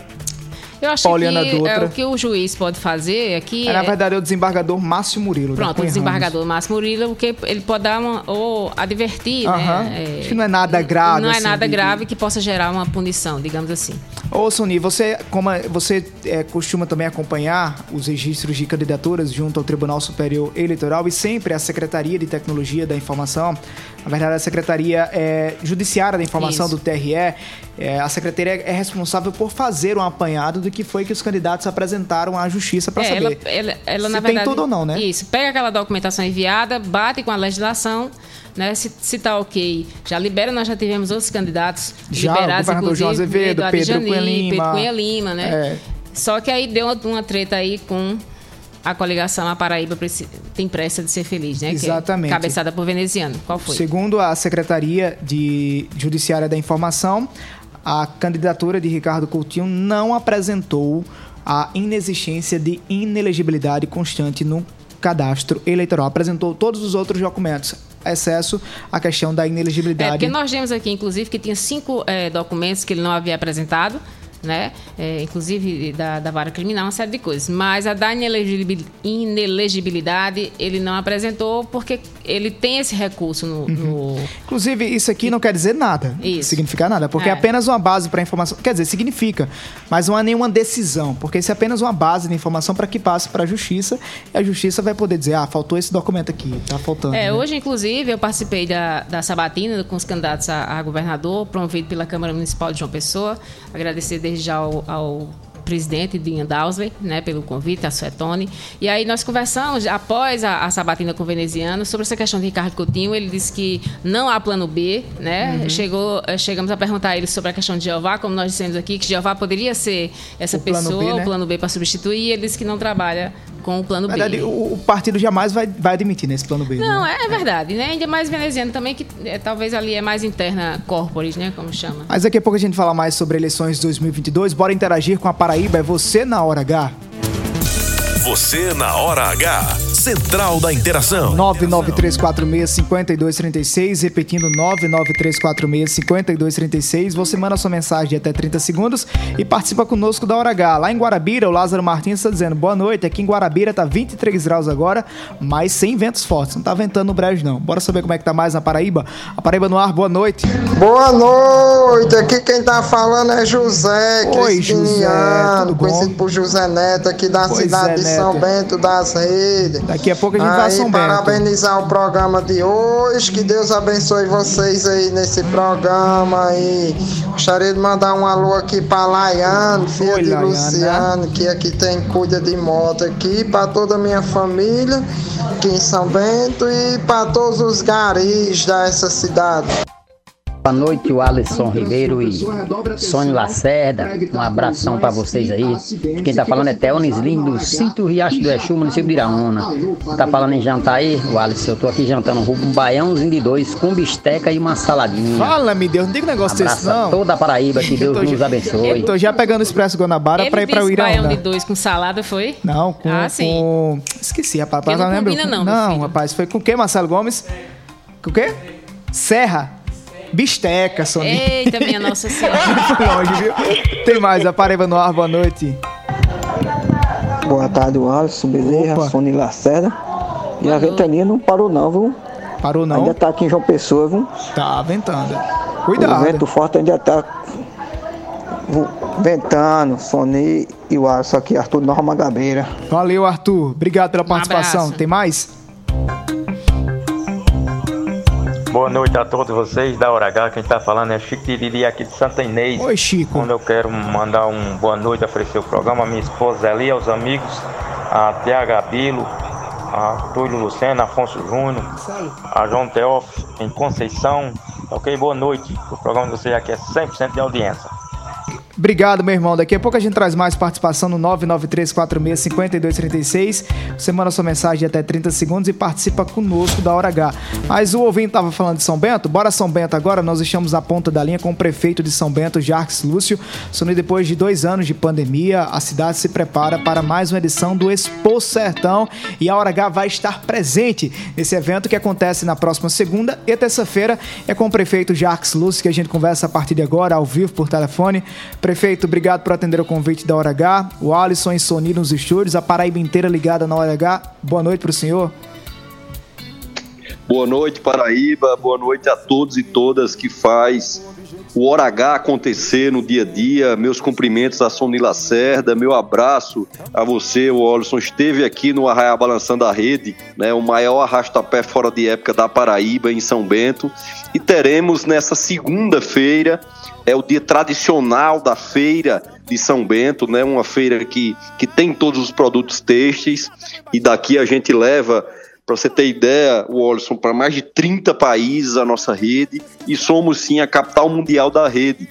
Eu acho Pauliana que é, Dutra. o que o juiz pode fazer aqui É, na é- verdade, é o desembargador Márcio Murilo. da Pronto, o desembargador Márcio Murilo, porque ele pode dar uma. ou advertir, Aham. né? Acho que não é nada grave, Não é assim, nada de- grave que possa gerar uma punição, digamos assim. Ô, Sony, você, como é- você é, costuma também acompanhar os registros de candidaturas junto ao Tribunal Superior Eleitoral e sempre a Secretaria de Tecnologia da Informação, na verdade, a Secretaria é, Judiciária da Informação Isso. do TRE, é, a Secretaria é responsável por fazer um apanhado do que foi que os candidatos apresentaram à Justiça para É, saber ela, ela, ela, se na tem verdade, tudo ou não, né? Isso, pega aquela documentação enviada, bate com a legislação, né? Se, se tá ok, já libera, nós já tivemos outros candidatos Já, o liberados, governador João inclusive, Azevedo, Pedro Jani, Cunha Lima. Pedro Cunha Lima, né? É. Só que aí deu uma, uma treta aí com a coligação A Paraíba tem pressa de ser feliz, né? É Exatamente. cabeçada por veneziano. Qual foi? Segundo a Secretaria de Judiciária da Informação, a candidatura de Ricardo Coutinho não apresentou a inexistência de inelegibilidade constante no cadastro eleitoral. Apresentou todos os outros documentos, excesso a questão da É, inelegibilidade. porque nós vimos aqui, inclusive, que tinha cinco eh, documentos que ele não havia apresentado, né? Eh, inclusive da, da vara criminal, uma série de coisas. Mas a da inelegibil- inelegibilidade ele não apresentou porque ele tem esse recurso no. no- Inclusive, isso aqui não quer dizer nada. Isso. Significa nada, porque é, É. apenas uma base para informação. Quer dizer, significa, mas não há nenhuma decisão, porque isso é apenas uma base de informação para que passe para a justiça e a justiça vai poder dizer: ah, faltou esse documento aqui, tá faltando. É, né? hoje, inclusive, eu participei da, da sabatina com os candidatos a, a governador, promovido pela Câmara Municipal de João Pessoa. Agradecer desde já ao, ao presidente Dinha Dowsley, né, pelo convite, a Suetone. E aí nós conversamos, após a, a sabatina com o veneziano, sobre essa questão de Ricardo Coutinho. Ele disse que não há plano B, né? Uhum. Chegou, eh, chegamos a perguntar a ele sobre a questão de Jeová, como nós dissemos aqui, que Jeová poderia ser essa O plano pessoa, B, né? o plano B para substituir, e ele disse que não trabalha com o plano verdade, B. o, o partido jamais vai, vai admitir nesse plano B. Não, né? é, é verdade, né? Ainda mais veneziano também, que é, talvez ali é mais interna corporis, né? Como chama. Mas daqui a pouco a gente fala mais sobre eleições de 2022. Bora interagir com a Paraíba. É você na hora H. Você na hora H. Central da Interação. 993465236, repetindo 993465236. Você manda sua mensagem de até 30 segundos e participa conosco da Hora H. Lá em Guarabira, o Lázaro Martins está dizendo: "Boa noite, aqui em Guarabira tá 23 graus agora, mas sem ventos fortes. Não tá ventando no brejo não. Bora saber como é que tá mais na Paraíba? A Paraíba no ar. Boa noite. Boa noite, aqui quem tá falando é José Oi, José, tudo bom? conhecido por José Neto, aqui da Pois cidade é, de. São Bento das Redes. Daqui a pouco a gente vai aí, São Bento. parabenizar o programa de hoje, que Deus abençoe vocês aí nesse programa aí. Gostaria de mandar um alô aqui pra Laiane, filha Oi, de Laiane. Luciano, que aqui tem cuida de moto aqui, pra toda a minha família aqui em São Bento e pra todos os garis dessa cidade. Boa noite, o Alisson Ribeiro e Sônia Lacerda. Um abração para vocês aí. Quem tá falando é Teonis Lindo, do Sítio Riacho do Exu, município de Iraúna. Tá falando em jantar aí, o Alisson? Eu tô aqui jantando um baiãozinho de dois com bisteca e uma saladinha. Fala, me Deus, não diga negócio desse não. toda a Paraíba, que Eu Deus nos já- abençoe. Eu tô já pegando o Expresso Guanabara Ele pra ir pra disse baião Uiraúna. de dois com salada, foi? Não, com. Ah, sim. com- Esqueci, rapaz. Porque não não lembro. combina não, não rapaz. Foi com o quê, Marcelo Gomes? Com o quê? Serra. Bisteca, Sonia. Eita, minha Nossa Senhora. Longe, viu? Tem mais, a Paraíba no ar, boa noite. Boa tarde, o Alisson Bezerra, Opa. Sony Lacerda. E a ventania não parou não, viu? Parou não? Ainda tá aqui em João Pessoa, viu? Tá ventando. O Cuidado. vento forte ainda tá ventando, Sony e o Alisson aqui, Arthur Nova Mangabeira. Valeu, Arthur. Obrigado pela participação. abraço. Tem mais? Boa noite a todos vocês da Hora H. Quem está falando é Chico Tiriri aqui de Santa Inês. Oi, Chico. Quando eu quero mandar um boa noite, oferecer o programa à minha esposa ali, aos amigos, a TH Bilo, a Túlio Lucena, Afonso Júnior, a João Teófilo em Conceição. Ok, boa noite. O programa de vocês aqui é 100% de audiência. Obrigado, meu irmão. Daqui a pouco a gente traz mais participação no 993465236. Você manda sua mensagem de até 30 segundos e participa conosco da Hora H. Mas o ouvinte estava falando de São Bento. Bora São Bento agora. Nós estamos à ponta da linha com o prefeito de São Bento, Jarques Lúcio. Sono depois de dois anos de pandemia, a cidade se prepara para mais uma edição do Expo Sertão. E a Hora H vai estar presente nesse evento que acontece na próxima segunda e terça-feira. É com o prefeito Jarques Lúcio que a gente conversa a partir de agora, ao vivo, por telefone. Prefeito, obrigado por atender o convite da Hora H. O Alisson e Sony nos estúdios, a Paraíba inteira ligada na Hora H. Boa noite para o senhor. Boa noite, Paraíba. Boa noite a todos e todas que faz o Hora H acontecer no dia a dia. Meus cumprimentos a Sony Lacerda, meu abraço a você, o Olson. Esteve aqui no Arraia Balançando a Rede, né, o maior arrasta-pé fora de época da Paraíba, em São Bento. E teremos nessa segunda-feira, é o dia tradicional da feira de São Bento, né? Uma feira que, que tem todos os produtos têxteis e daqui a gente leva para você ter ideia, o Olson, para mais de 30 países a nossa rede e somos sim a capital mundial da rede.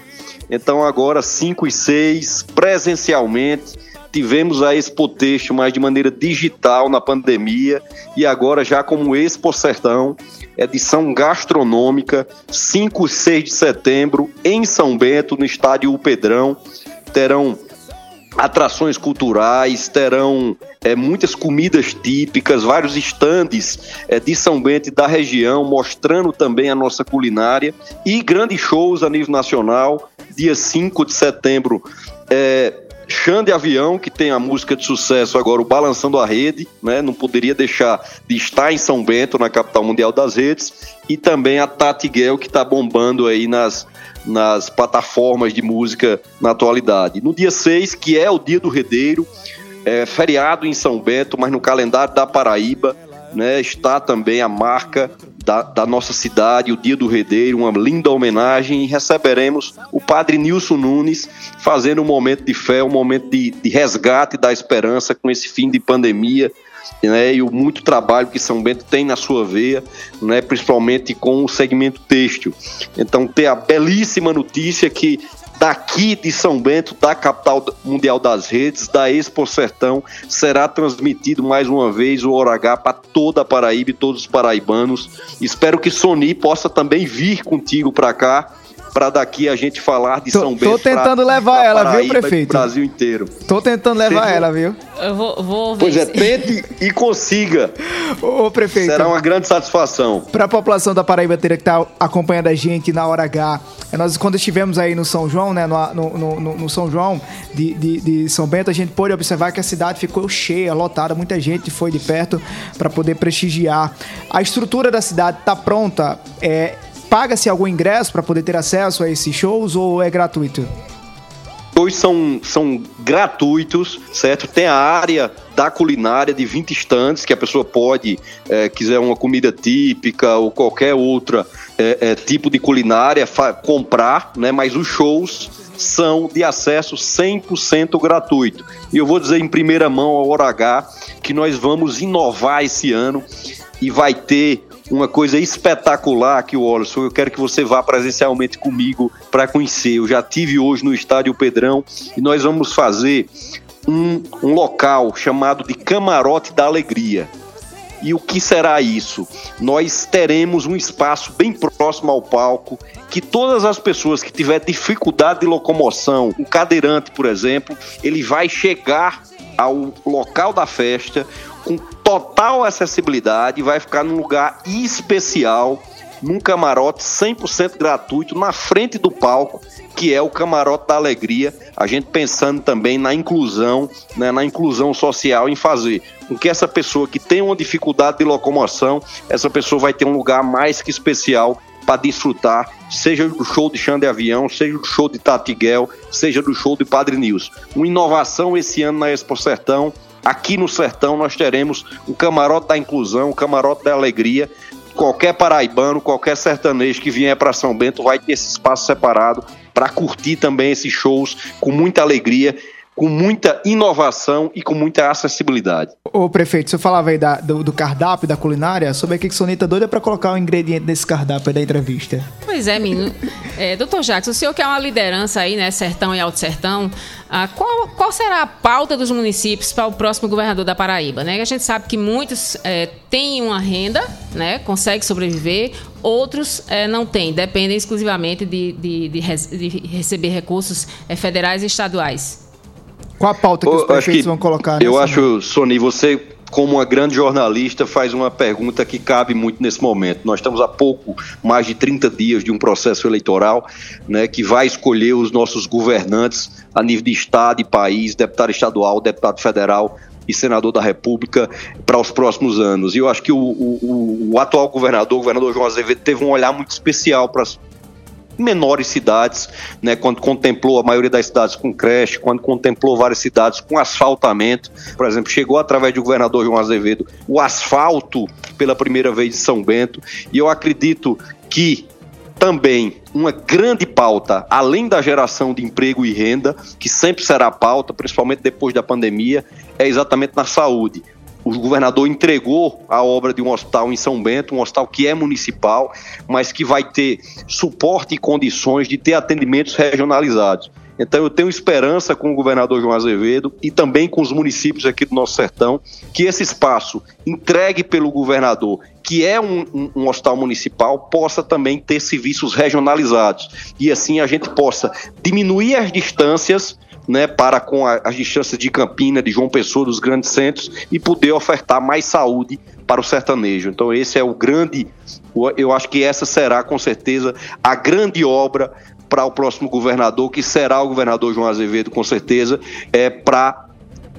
Então agora 5 e 6, presencialmente, tivemos a Expo Texto, mas de maneira digital na pandemia e agora já como Expo Sertão, edição gastronômica, 5 e 6 de setembro em São Bento, no estádio O Pedrão. Terão atrações culturais, terão é, muitas comidas típicas, vários estandes é, de São Bento e da região, mostrando também a nossa culinária e grandes shows a nível nacional. Dia 5 de setembro, é, Chã de Avião, que tem a música de sucesso agora, o Balançando a Rede, né? Não poderia deixar de estar em São Bento, na capital mundial das redes, e também a Tati que está bombando aí nas, nas plataformas de música na atualidade. No dia 6, que é o dia do Redeiro, é feriado em São Bento, mas no calendário da Paraíba, né, está também a marca da, da, nossa cidade, o Dia do Redeiro, uma linda homenagem e receberemos o Padre Nilson Nunes fazendo um momento de fé, um momento de, de resgate da esperança com esse fim de pandemia. Né, e o muito trabalho que São Bento tem na sua veia, né, principalmente com o segmento têxtil. Então, ter a belíssima notícia que daqui de São Bento, da capital mundial das redes, da Expo Sertão, será transmitido mais uma vez o Hora H para toda a Paraíba e todos os paraibanos. Espero que Sony possa também vir contigo para cá para daqui a gente falar de Tô- São tô Bento. pra- tentando levar pra ela, viu, Paraíba pro prefeito? Brasil inteiro. Tô tentando levar Seja- ela, viu? Eu vou, vou ver. Pois é, tente e consiga. Ô, prefeito. Será uma grande satisfação. Para a população da Paraíba ter que estar acompanhando a gente na hora H, é, nós quando estivemos aí no São João, né, no, no, no- no São João de, de, de São Bento, a gente pôde observar que a cidade ficou cheia, lotada, muita gente foi de perto para poder prestigiar. A estrutura da cidade está pronta. É, Paga-se algum ingresso para poder ter acesso a esses shows ou é gratuito? Hoje são, são gratuitos, certo? Tem a área da culinária de 20 estantes que a pessoa pode, eh, quiser uma comida típica ou qualquer outra eh, eh, tipo de culinária, comprar, né? Mas os shows são de acesso 100% gratuito. E eu vou dizer em primeira mão ao Hora H que nós vamos inovar esse ano e vai ter uma coisa espetacular aqui, Wallace. Eu quero que você vá presencialmente comigo para conhecer. Eu já tive hoje no Estádio Pedrão e nós vamos fazer um, um local chamado de Camarote da Alegria. E o que será isso? Nós teremos um espaço bem próximo ao palco que todas as pessoas que tiver dificuldade de locomoção, um cadeirante, por exemplo, ele vai chegar ao local da festa com total acessibilidade, vai ficar num lugar especial, num camarote 100% gratuito na frente do palco, que é o camarote da alegria. A gente pensando também na inclusão, né, na inclusão social, em fazer com que essa pessoa que tem uma dificuldade de locomoção, essa pessoa vai ter um lugar mais que especial para desfrutar, seja do show de Xande Avião, seja do show de Tatiguel, seja do show de Padre Nils. Uma inovação esse ano na Expo Sertão. Aqui no Sertão nós teremos o camarote da inclusão, o camarote da alegria. Qualquer paraibano, qualquer sertanejo que vier para São Bento vai ter esse espaço separado para curtir também esses shows com muita alegria, com muita inovação e com muita acessibilidade. Ô, prefeito, você falava aí da- do, do cardápio da culinária, sobre o que que Sonita doida para colocar o ingrediente desse cardápio aí da entrevista. Pois é, menino. É, doutor Jacques, o senhor que é uma liderança aí, né, Sertão e Alto Sertão, ah, qual, qual será a pauta dos municípios para o próximo governador da Paraíba? Né? A gente sabe que muitos é, têm uma renda, né, conseguem sobreviver, outros é, não têm, dependem exclusivamente de, de, de res- de receber recursos é, federais e estaduais. Qual a pauta que os Eu acho prefeitos que- vão colocar? Eu acho, Sony, você, como uma grande jornalista, faz uma pergunta que cabe muito nesse momento. Nós estamos há pouco mais de 30 dias de um processo eleitoral né, que vai escolher os nossos governantes a nível de Estado e país, deputado estadual, deputado federal e senador da República para os próximos anos. E eu acho que o, o- o- atual governador, o governador João Azevedo, teve um olhar muito especial para as menores cidades, né, quando contemplou a maioria das cidades com creche, quando contemplou várias cidades com asfaltamento, por exemplo, chegou através do governador João Azevedo o asfalto pela primeira vez de São Bento, e eu acredito que também uma grande pauta, além da geração de emprego e renda, que sempre será pauta, principalmente depois da pandemia, é exatamente na saúde. O governador entregou a obra de um hospital em São Bento, um hospital que é municipal, mas que vai ter suporte e condições de ter atendimentos regionalizados. Então eu tenho esperança com o governador João Azevedo e também com os municípios aqui do nosso sertão, que esse espaço entregue pelo governador, que é um, um- um hospital municipal, possa também ter serviços regionalizados. E assim a gente possa diminuir as distâncias né, para com a- as distâncias de Campina, de João Pessoa, dos grandes centros e poder ofertar mais saúde para o sertanejo. Então esse é o grande, eu acho que essa será com certeza a grande obra para o próximo governador, que será o governador João Azevedo, com certeza, é para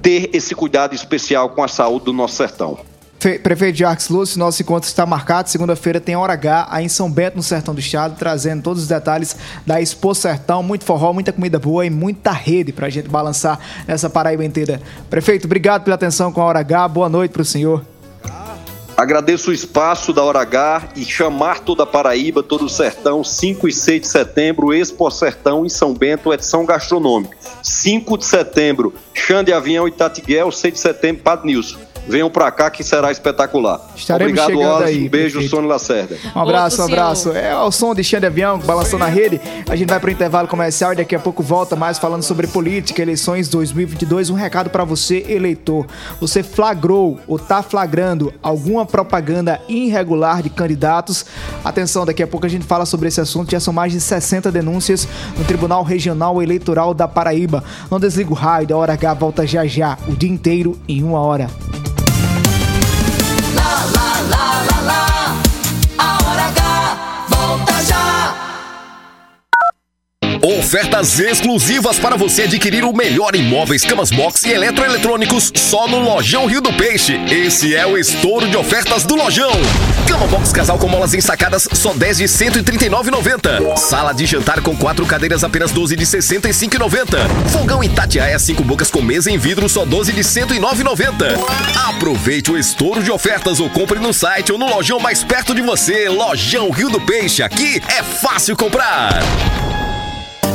ter esse cuidado especial com a saúde do nosso sertão. Fe- Prefeito Jacques Lúcio, nosso encontro está marcado. Segunda-feira tem Hora H aí em São Bento, no Sertão do Estado, trazendo todos os detalhes da Expo Sertão. Muito forró, muita comida boa e muita rede pra gente balançar nessa Paraíba inteira. Prefeito, obrigado pela atenção com a Hora H. Boa noite pro senhor. Agradeço o espaço da Hora H e chamar toda a Paraíba, todo o sertão, 5 e 6 de setembro, Expo Sertão em São Bento, edição gastronômica. 5 de setembro, Xande Avião e Tatiguel, 6 de setembro, Padre Nilson. Venham para cá que será espetacular. Estaremos Obrigado, chegando Wallace. aí, Um beijo, prefeito. Sônia Lacerda. Um abraço, um abraço. É o som de chão de avião balançando na rede. A gente vai para o intervalo comercial e daqui a pouco volta mais falando sobre política, eleições 2022. Um recado para você, eleitor. Você flagrou ou tá flagrando alguma propaganda irregular de candidatos? Atenção, daqui a pouco a gente fala sobre esse assunto. Já são mais de 60 denúncias no Tribunal Regional Eleitoral da Paraíba. Não desliga o raio, da hora H volta já já, o dia inteiro em uma hora. Ofertas exclusivas para você adquirir o melhor em móveis, camas box e eletroeletrônicos só no Lojão Rio do Peixe. Esse é o estouro de ofertas do Lojão. Cama box casal com molas ensacadas só 10 de 139,90. Sala de jantar com quatro cadeiras apenas 12 de 65,90. Fogão Itatiaia 5 bocas com mesa em vidro só 12 de 109,90. Aproveite o estouro de ofertas ou compre no site ou no lojão mais perto de você. Lojão Rio do Peixe. Aqui é fácil comprar.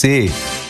você.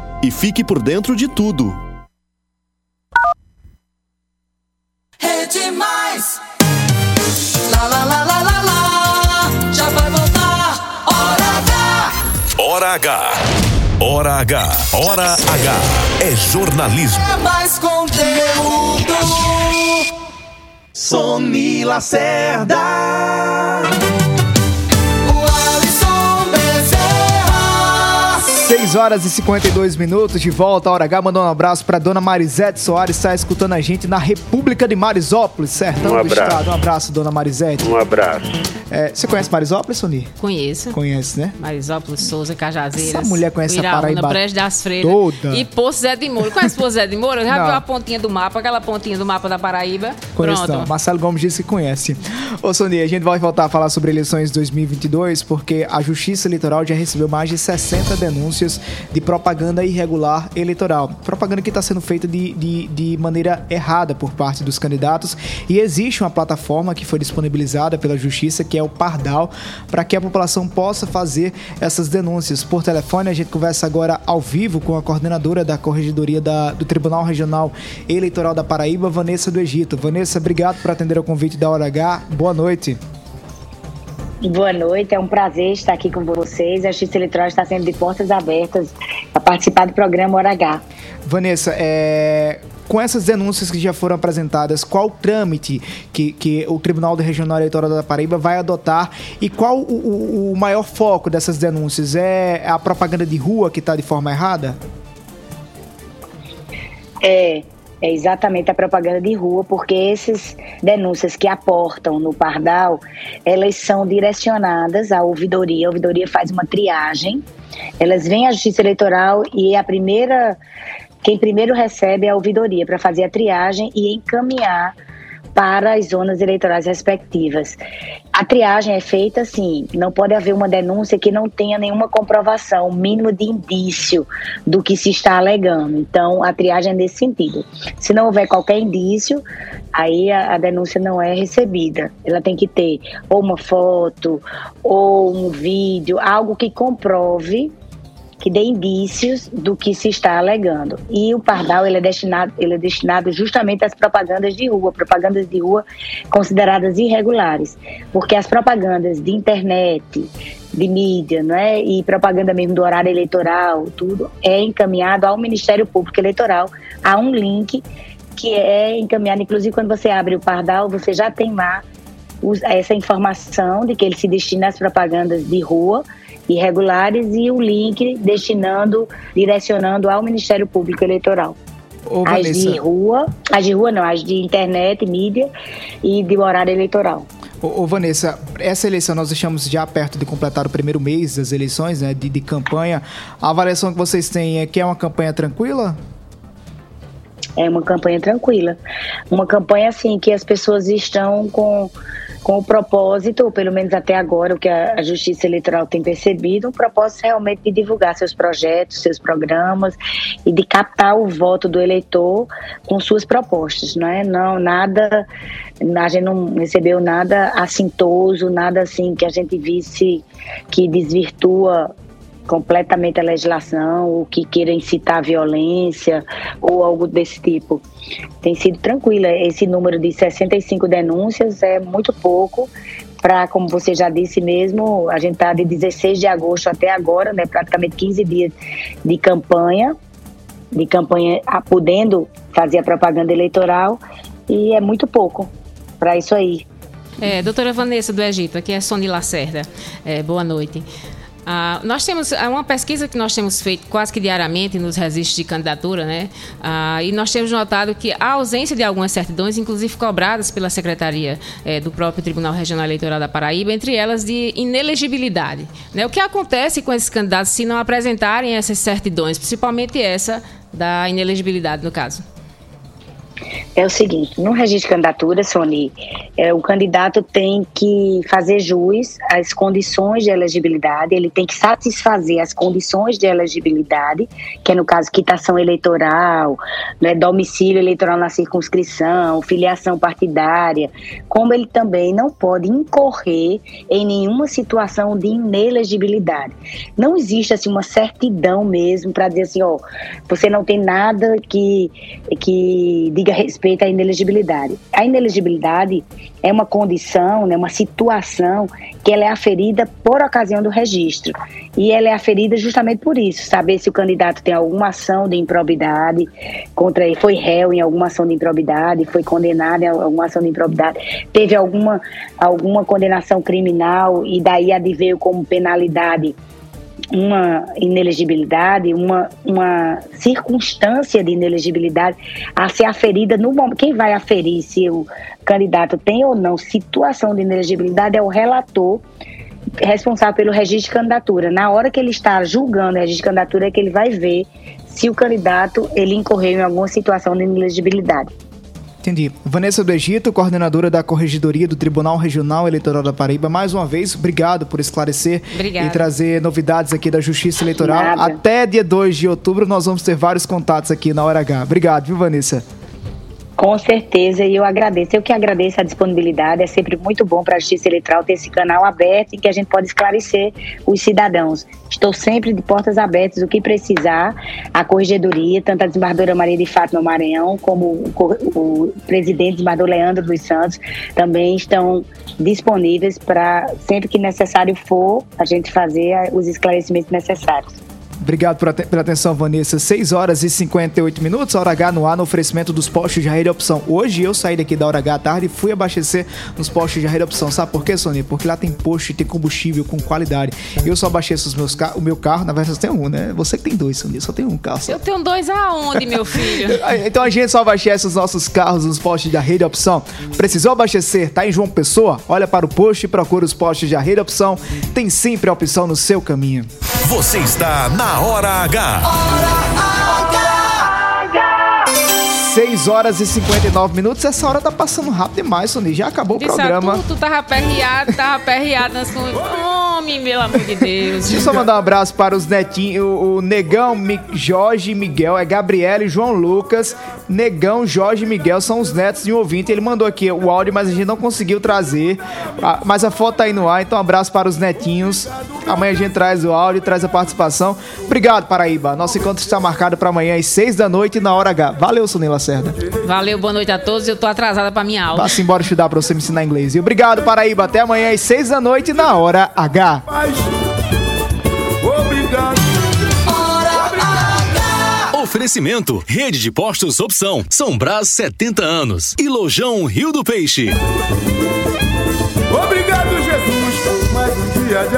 e fique por dentro de tudo. Rede Mais. Lá, lá, lá, lá, lá, lá. Já vai voltar. Hora H. Hora H. Hora H. Hora H. É jornalismo. É mais conteúdo. Sony Lacerda. 6 horas e 52 minutos de volta à Hora H. Mandando um abraço para dona Marisete Soares, está escutando a gente na República de Marisópolis, sertão Um do abraço. estado. Um abraço, dona Marisete. Um abraço. É, você conhece Marisópolis, Sony? Conheço. Conhece, né? Marisópolis, Souza, Cajazeiras. Essa mulher conhece a Paraíba Brejo das Freiras. toda. E Poço Zé de Moura. Conhece Poço Zé de Moura? Já Não. viu a pontinha do mapa, aquela pontinha do mapa da Paraíba? Conheço Pronto. não. Marcelo Gomes disse que conhece. Ô, Sony, a gente vai voltar a falar sobre eleições 2022 porque a Justiça Eleitoral já recebeu mais de 60 denúncias de propaganda irregular eleitoral. Propaganda que está sendo feita de, de, de maneira errada por parte dos candidatos. E existe uma plataforma que foi disponibilizada pela Justiça, que é o Pardal, para que a população possa fazer essas denúncias. Por telefone, a gente conversa agora ao vivo com a coordenadora da Corregedoria da- do Tribunal Regional Eleitoral da Paraíba, Vanessa do Egito. Vanessa, obrigado por atender ao convite da Hora H. Boa noite. Boa noite, é um prazer estar aqui com vocês. A Justiça Eleitoral está sendo de portas abertas para participar do programa Hora H. Vanessa, é, com essas denúncias que já foram apresentadas, qual o trâmite que, que o Tribunal Regional Eleitoral da Paraíba vai adotar e qual o, o, o maior foco dessas denúncias? É a propaganda de rua que está de forma errada? É, é exatamente a propaganda de rua, porque essas denúncias que aportam no Pardal, elas são direcionadas à ouvidoria. A ouvidoria faz uma triagem, elas vêm à Justiça Eleitoral e a primeira, quem primeiro recebe é a ouvidoria para fazer a triagem e encaminhar para as zonas eleitorais respectivas. A triagem é feita assim, não pode haver uma denúncia que não tenha nenhuma comprovação, mínimo de indício do que se está alegando. Então, a triagem é nesse sentido. Se não houver qualquer indício, aí a, a denúncia não é recebida. Ela tem que ter ou uma foto, ou um vídeo, algo que comprove que dê indícios do que se está alegando. E o pardal ele é destinado, ele é destinado justamente às propagandas de rua, propagandas de rua consideradas irregulares, porque as propagandas de internet, de mídia, não é? E propaganda mesmo do horário eleitoral, tudo é encaminhado ao Ministério Público Eleitoral, há um link que é encaminhado, inclusive quando você abre o pardal, você já tem lá essa informação de que ele se destina às propagandas de rua irregulares e o link destinando, direcionando ao Ministério Público Eleitoral. Ô, as Vanessa. de rua, as de rua não, as de internet, mídia e de horário eleitoral. Ô, ô, Vanessa, essa eleição nós estamos já perto de completar o primeiro mês das eleições, né, de, de campanha. A avaliação que vocês têm é que é uma campanha tranquila? É uma campanha tranquila. Uma campanha assim que as pessoas estão com, com o propósito, ou pelo menos até agora, o que a, a Justiça Eleitoral tem percebido, um propósito realmente de divulgar seus projetos, seus programas e de captar o voto do eleitor com suas propostas, não é? Não, nada, a gente não recebeu nada assintoso, nada assim que a gente visse que desvirtua completamente a legislação, ou que queira incitar violência ou algo desse tipo. Tem sido tranquila. Esse número de 65 denúncias é muito pouco para, como você já disse mesmo, a gente está de 16 de agosto até agora, né, praticamente 15 dias de campanha, de campanha ah, podendo fazer a propaganda eleitoral e é muito pouco para isso aí. É, doutora Vanessa do Egito, aqui é Sony Lacerda. É, boa noite. Ah, nós temos é uma pesquisa que nós temos feito quase que diariamente nos registros de candidatura, né? Ah, e nós temos notado que a ausência de algumas certidões, inclusive cobradas pela Secretaria eh, do próprio Tribunal Regional Eleitoral da Paraíba, entre elas de inelegibilidade. Né? O que acontece com esses candidatos se não apresentarem essas certidões, principalmente essa da inelegibilidade, no caso? É o seguinte, no registro de candidatura, Sony, é, o candidato tem que fazer jus às condições de elegibilidade, ele tem que satisfazer as condições de elegibilidade, que é no caso quitação eleitoral, né, domicílio eleitoral na circunscrição, filiação partidária, como ele também não pode incorrer em nenhuma situação de inelegibilidade. Não existe assim uma certidão mesmo para dizer assim, ó, você não tem nada que que diga respeito à inelegibilidade. A inelegibilidade é uma condição, né, uma situação que ela é aferida por ocasião do registro. E ela é aferida justamente por isso, saber se o candidato tem alguma ação de improbidade contra ele, foi réu em alguma ação de improbidade, foi condenado em alguma ação de improbidade, teve alguma, alguma condenação criminal e daí adveio como penalidade uma inelegibilidade, uma, uma circunstância de inelegibilidade a ser aferida no momento. Quem vai aferir se o candidato tem ou não situação de inelegibilidade é o relator responsável pelo registro de candidatura. Na hora que ele está julgando o registro de candidatura é que ele vai ver se o candidato ele incorreu em alguma situação de inelegibilidade. Entendi. Vanessa do Egito, coordenadora da Corregedoria do Tribunal Regional Eleitoral da Paraíba, mais uma vez, obrigado por esclarecer Obrigada. e trazer novidades aqui da Justiça Eleitoral. Nada. Até dia 2 de outubro nós vamos ter vários contatos aqui na Hora H. Obrigado, viu, Vanessa? Com certeza, e eu agradeço. Eu que agradeço a disponibilidade. É sempre muito bom para a Justiça Eleitoral ter esse canal aberto em que a gente pode esclarecer os cidadãos. Estou sempre de portas abertas. O que precisar, a Corregedoria, tanto a desembargadora Maria de Fátima Maranhão, como o, o presidente desembargador Leandro dos Santos, também estão disponíveis para, sempre que necessário for, a gente fazer os esclarecimentos necessários. Obrigado pela atenção, Vanessa. 6 horas e 58 minutos, Hora H no ar, no oferecimento dos postos de rede opção. Hoje eu saí daqui da Hora H à tarde e fui abastecer nos postos de rede opção. Sabe por quê, Sony? Porque lá tem posto e tem combustível com qualidade. Eu só abasteço os meus ca- o meu carro, na verdade só tem um, né? Você que tem dois, Sony, só tem um carro. Só. Eu tenho dois aonde, meu filho? Então a gente só abastece os nossos carros nos postos da Rede Opção. Precisou abastecer? Tá em João Pessoa? Olha para o posto e procura os postos da Rede Opção. Tem sempre a opção no seu caminho. Você está na Hora H. 6 horas e 59 minutos. Essa hora tá passando rápido demais, Sony. Já acabou o Disse, programa. ah, tu, tu tava perreado, tava perreado nas com... Homem, pelo amor de Deus. Deixa eu só mandar um abraço para os netinhos, o, o Negão, Mi, Jorge e Miguel, é Gabriela e João Lucas. Negão, Jorge e Miguel são os netos de um ouvinte. Ele mandou aqui o áudio, mas a gente não conseguiu trazer. Ah, mas a foto tá aí no ar, então um abraço para os netinhos. Amanhã a gente traz o áudio, traz a participação. Obrigado, Paraíba. Nosso encontro está marcado para amanhã às 6 da noite na hora H. Valeu, Sunila Cerda. Valeu, boa noite a todos. Eu tô atrasada pra minha aula. Vá-se embora estudar para você me ensinar inglês. E obrigado, Paraíba. Até amanhã às 6 da noite na hora H. Oferecimento: Rede de Postos Opção. São Brás 70 anos. E Lojão Rio do Peixe. Obrigado, Jesus, mais um dia de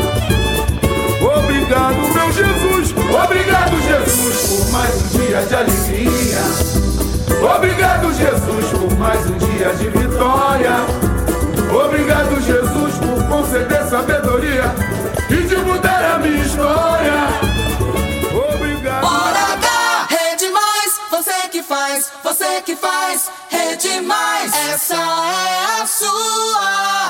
Obrigado, meu Jesus. Obrigado, Jesus, por mais um dia de alegria. Obrigado, Jesus, por mais um dia de vitória. Obrigado, Jesus, por conceder sabedoria e de mudar a minha história. Obrigado. Hora H, Rede Mais, você que faz, você que faz, Rede Mais, essa é a sua